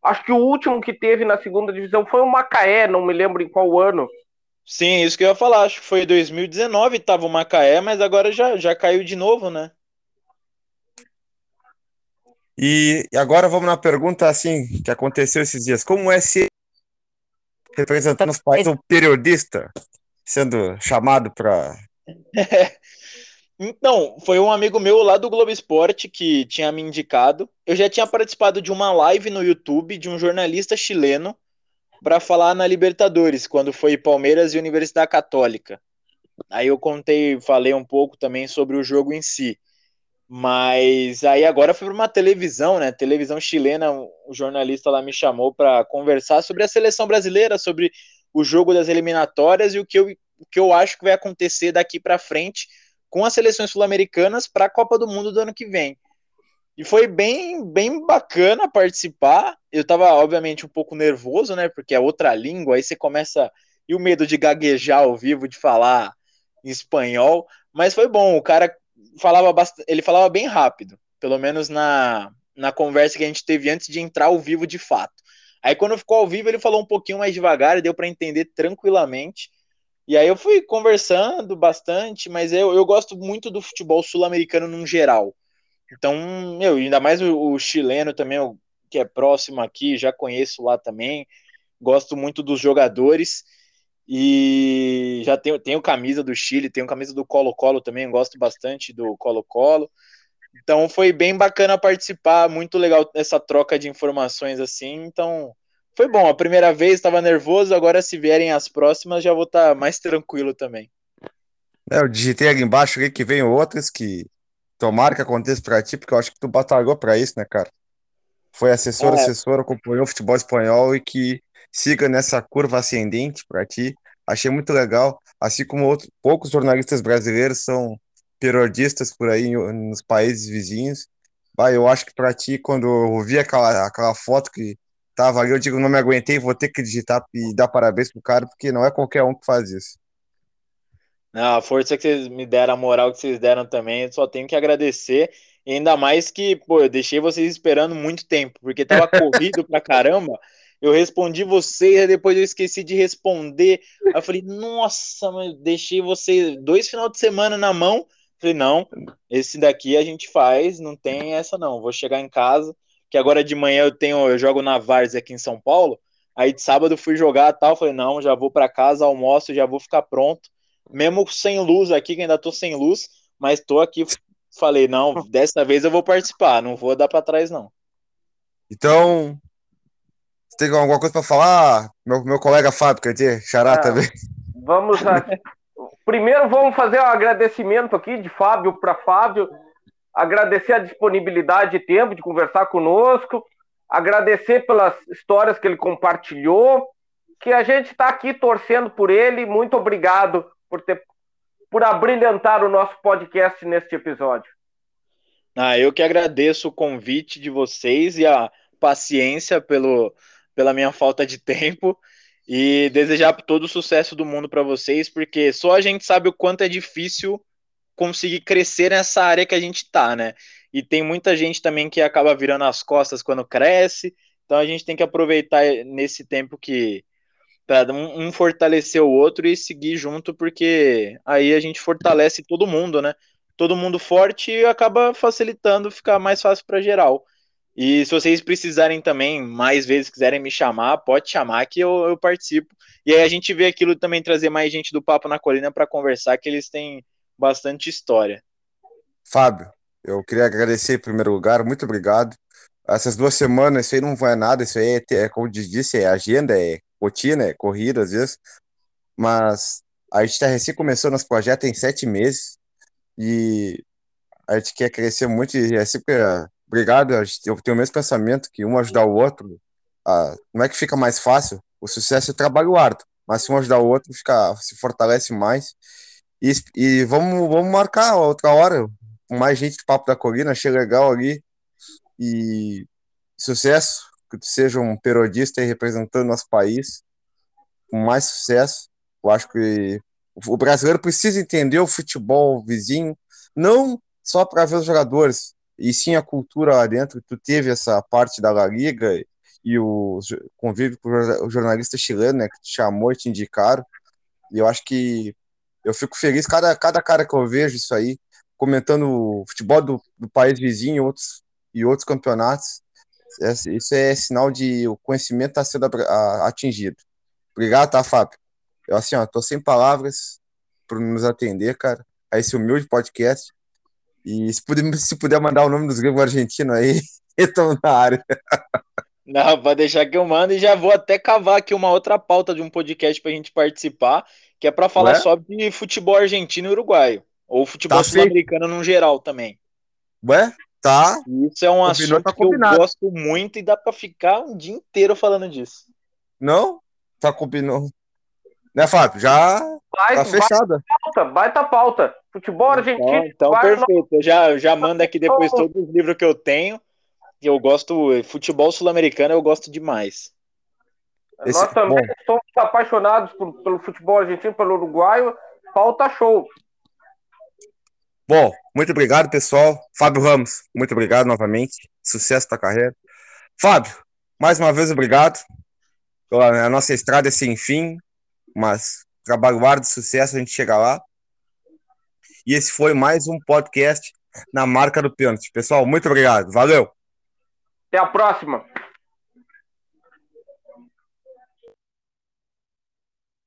acho que o último que teve na segunda divisão foi o Macaé, não me lembro em qual ano. Sim, isso que eu ia falar, acho que foi 2019, estava o Macaé, mas agora já, já caiu de novo, né? E agora vamos na pergunta assim que aconteceu esses dias. Como é ser representando os países um periodista? sendo chamado para. então, foi um amigo meu lá do Globo Esporte que tinha me indicado. Eu já tinha participado de uma live no YouTube de um jornalista chileno para falar na Libertadores, quando foi Palmeiras e Universidade Católica. Aí eu contei, falei um pouco também sobre o jogo em si. Mas aí agora foi para uma televisão, né? Televisão chilena, o jornalista lá me chamou para conversar sobre a seleção brasileira, sobre o jogo das eliminatórias e o que eu, o que eu acho que vai acontecer daqui para frente com as seleções sul-americanas para a Copa do Mundo do ano que vem. E foi bem, bem bacana participar. Eu estava, obviamente, um pouco nervoso, né? Porque é outra língua, aí você começa. E o medo de gaguejar ao vivo, de falar em espanhol. Mas foi bom, o cara falava bastante, ele falava bem rápido, pelo menos na, na conversa que a gente teve antes de entrar ao vivo de fato. Aí quando ficou ao vivo, ele falou um pouquinho mais devagar e deu para entender tranquilamente. E aí eu fui conversando bastante, mas eu, eu gosto muito do futebol sul-americano no geral. Então, meu, ainda mais o, o chileno também, que é próximo aqui, já conheço lá também. Gosto muito dos jogadores. E já tenho, tenho camisa do Chile, tenho camisa do Colo-Colo também, gosto bastante do Colo-Colo. Então foi bem bacana participar, muito legal essa troca de informações assim. Então foi bom. A primeira vez estava nervoso, agora se vierem as próximas já vou estar tá mais tranquilo também. É, eu digitei ali embaixo que vem outras que tomara que aconteça para ti, porque eu acho que tu batalhou para isso, né, cara? Foi assessor, é. assessor, acompanhou o futebol espanhol e que siga nessa curva ascendente para ti. Achei muito legal, assim como outros, poucos jornalistas brasileiros são periodistas por aí nos países vizinhos. Bah, eu acho que para ti, quando eu vi aquela, aquela foto que tava ali, eu digo, não me aguentei, vou ter que digitar e dar parabéns pro cara, porque não é qualquer um que faz isso. Não, a força que vocês me deram, a moral que vocês deram também, eu só tenho que agradecer. E ainda mais que, pô, eu deixei vocês esperando muito tempo, porque tava corrido pra caramba. Eu respondi vocês, depois eu esqueci de responder. Aí eu falei, nossa, mas deixei vocês dois final de semana na mão Falei, não, esse daqui a gente faz, não tem essa não. Vou chegar em casa, que agora de manhã eu tenho, eu jogo na Várzea aqui em São Paulo. Aí de sábado fui jogar tal, falei, não, já vou para casa, almoço, já vou ficar pronto. Mesmo sem luz aqui, que ainda tô sem luz, mas tô aqui, falei, não, dessa vez eu vou participar, não vou dar para trás não. Então, tem alguma coisa para falar? Meu, meu colega Fábio, quer dizer, Xará ah, também. Vamos a, primeiro vamos fazer um agradecimento aqui de Fábio para Fábio, agradecer a disponibilidade de tempo de conversar conosco, agradecer pelas histórias que ele compartilhou, que a gente está aqui torcendo por ele. Muito obrigado por ter por abrilhantar o nosso podcast neste episódio. Ah, eu que agradeço o convite de vocês e a paciência pelo, pela minha falta de tempo e desejar todo o sucesso do mundo para vocês, porque só a gente sabe o quanto é difícil conseguir crescer nessa área que a gente está, né? E tem muita gente também que acaba virando as costas quando cresce, então a gente tem que aproveitar nesse tempo que para um, fortalecer o outro e seguir junto, porque aí a gente fortalece todo mundo, né? Todo mundo forte e acaba facilitando, ficar mais fácil para geral. E se vocês precisarem também, mais vezes quiserem me chamar, pode chamar que eu, eu participo. E aí a gente vê aquilo também trazer mais gente do Papo na Colina para conversar, que eles têm bastante história. Fábio, eu queria agradecer em primeiro lugar, muito obrigado. Essas duas semanas, isso aí não vai nada, isso aí é, é como disse, é agenda, é rotina, é corrida às vezes, mas a gente está recém começando nosso projeto em sete meses. E a gente quer crescer muito. E é sempre obrigado. Eu tenho o mesmo pensamento que um ajudar o outro, a, não é que fica mais fácil, o sucesso é trabalho árduo, mas se um ajudar o outro, fica, se fortalece mais. E, e vamos, vamos marcar outra hora, com mais gente do Papo da Colina, achei legal ali. E sucesso, que tu seja um periodista representando nosso país com mais sucesso. Eu acho que o brasileiro precisa entender o futebol vizinho, não só para ver os jogadores, e sim a cultura lá dentro. Tu teve essa parte da La Liga e o convívio com o jornalista chileno, né, que te chamou e te indicaram. E eu acho que eu fico feliz cada, cada cara que eu vejo isso aí, comentando o futebol do, do país vizinho e outros, e outros campeonatos. Isso é sinal de o conhecimento está sendo atingido. Obrigado, tá, Fábio? Eu, assim, ó, tô sem palavras por nos atender, cara, a esse humilde podcast. E se puder, se puder mandar o nome dos gregos argentinos aí, estão na área. Não, pode deixar que eu mando e já vou até cavar aqui uma outra pauta de um podcast para a gente participar, que é para falar só de futebol argentino e uruguaio. Ou futebol tá sul-americano no geral também. Ué? Tá. Isso é um Combinou, assunto tá que eu gosto muito e dá para ficar um dia inteiro falando disso. Não? Tá combinando. Né, Fábio? Já vai, tá fechada. Pauta, baita pauta. Futebol então, argentino. Então, então perfeito. Eu já, já mando aqui depois todos os livros que eu tenho. Eu gosto. Futebol sul-americano eu gosto demais. Esse, Nós também bom. somos apaixonados por, pelo futebol argentino, pelo uruguaio. Falta show. Bom, muito obrigado, pessoal. Fábio Ramos, muito obrigado novamente. Sucesso da carreira. Fábio, mais uma vez obrigado. A nossa estrada é sem fim, mas trabalho árduo, sucesso, a gente chega lá. E esse foi mais um podcast na marca do pênalti. Pessoal, muito obrigado. Valeu. Até a próxima.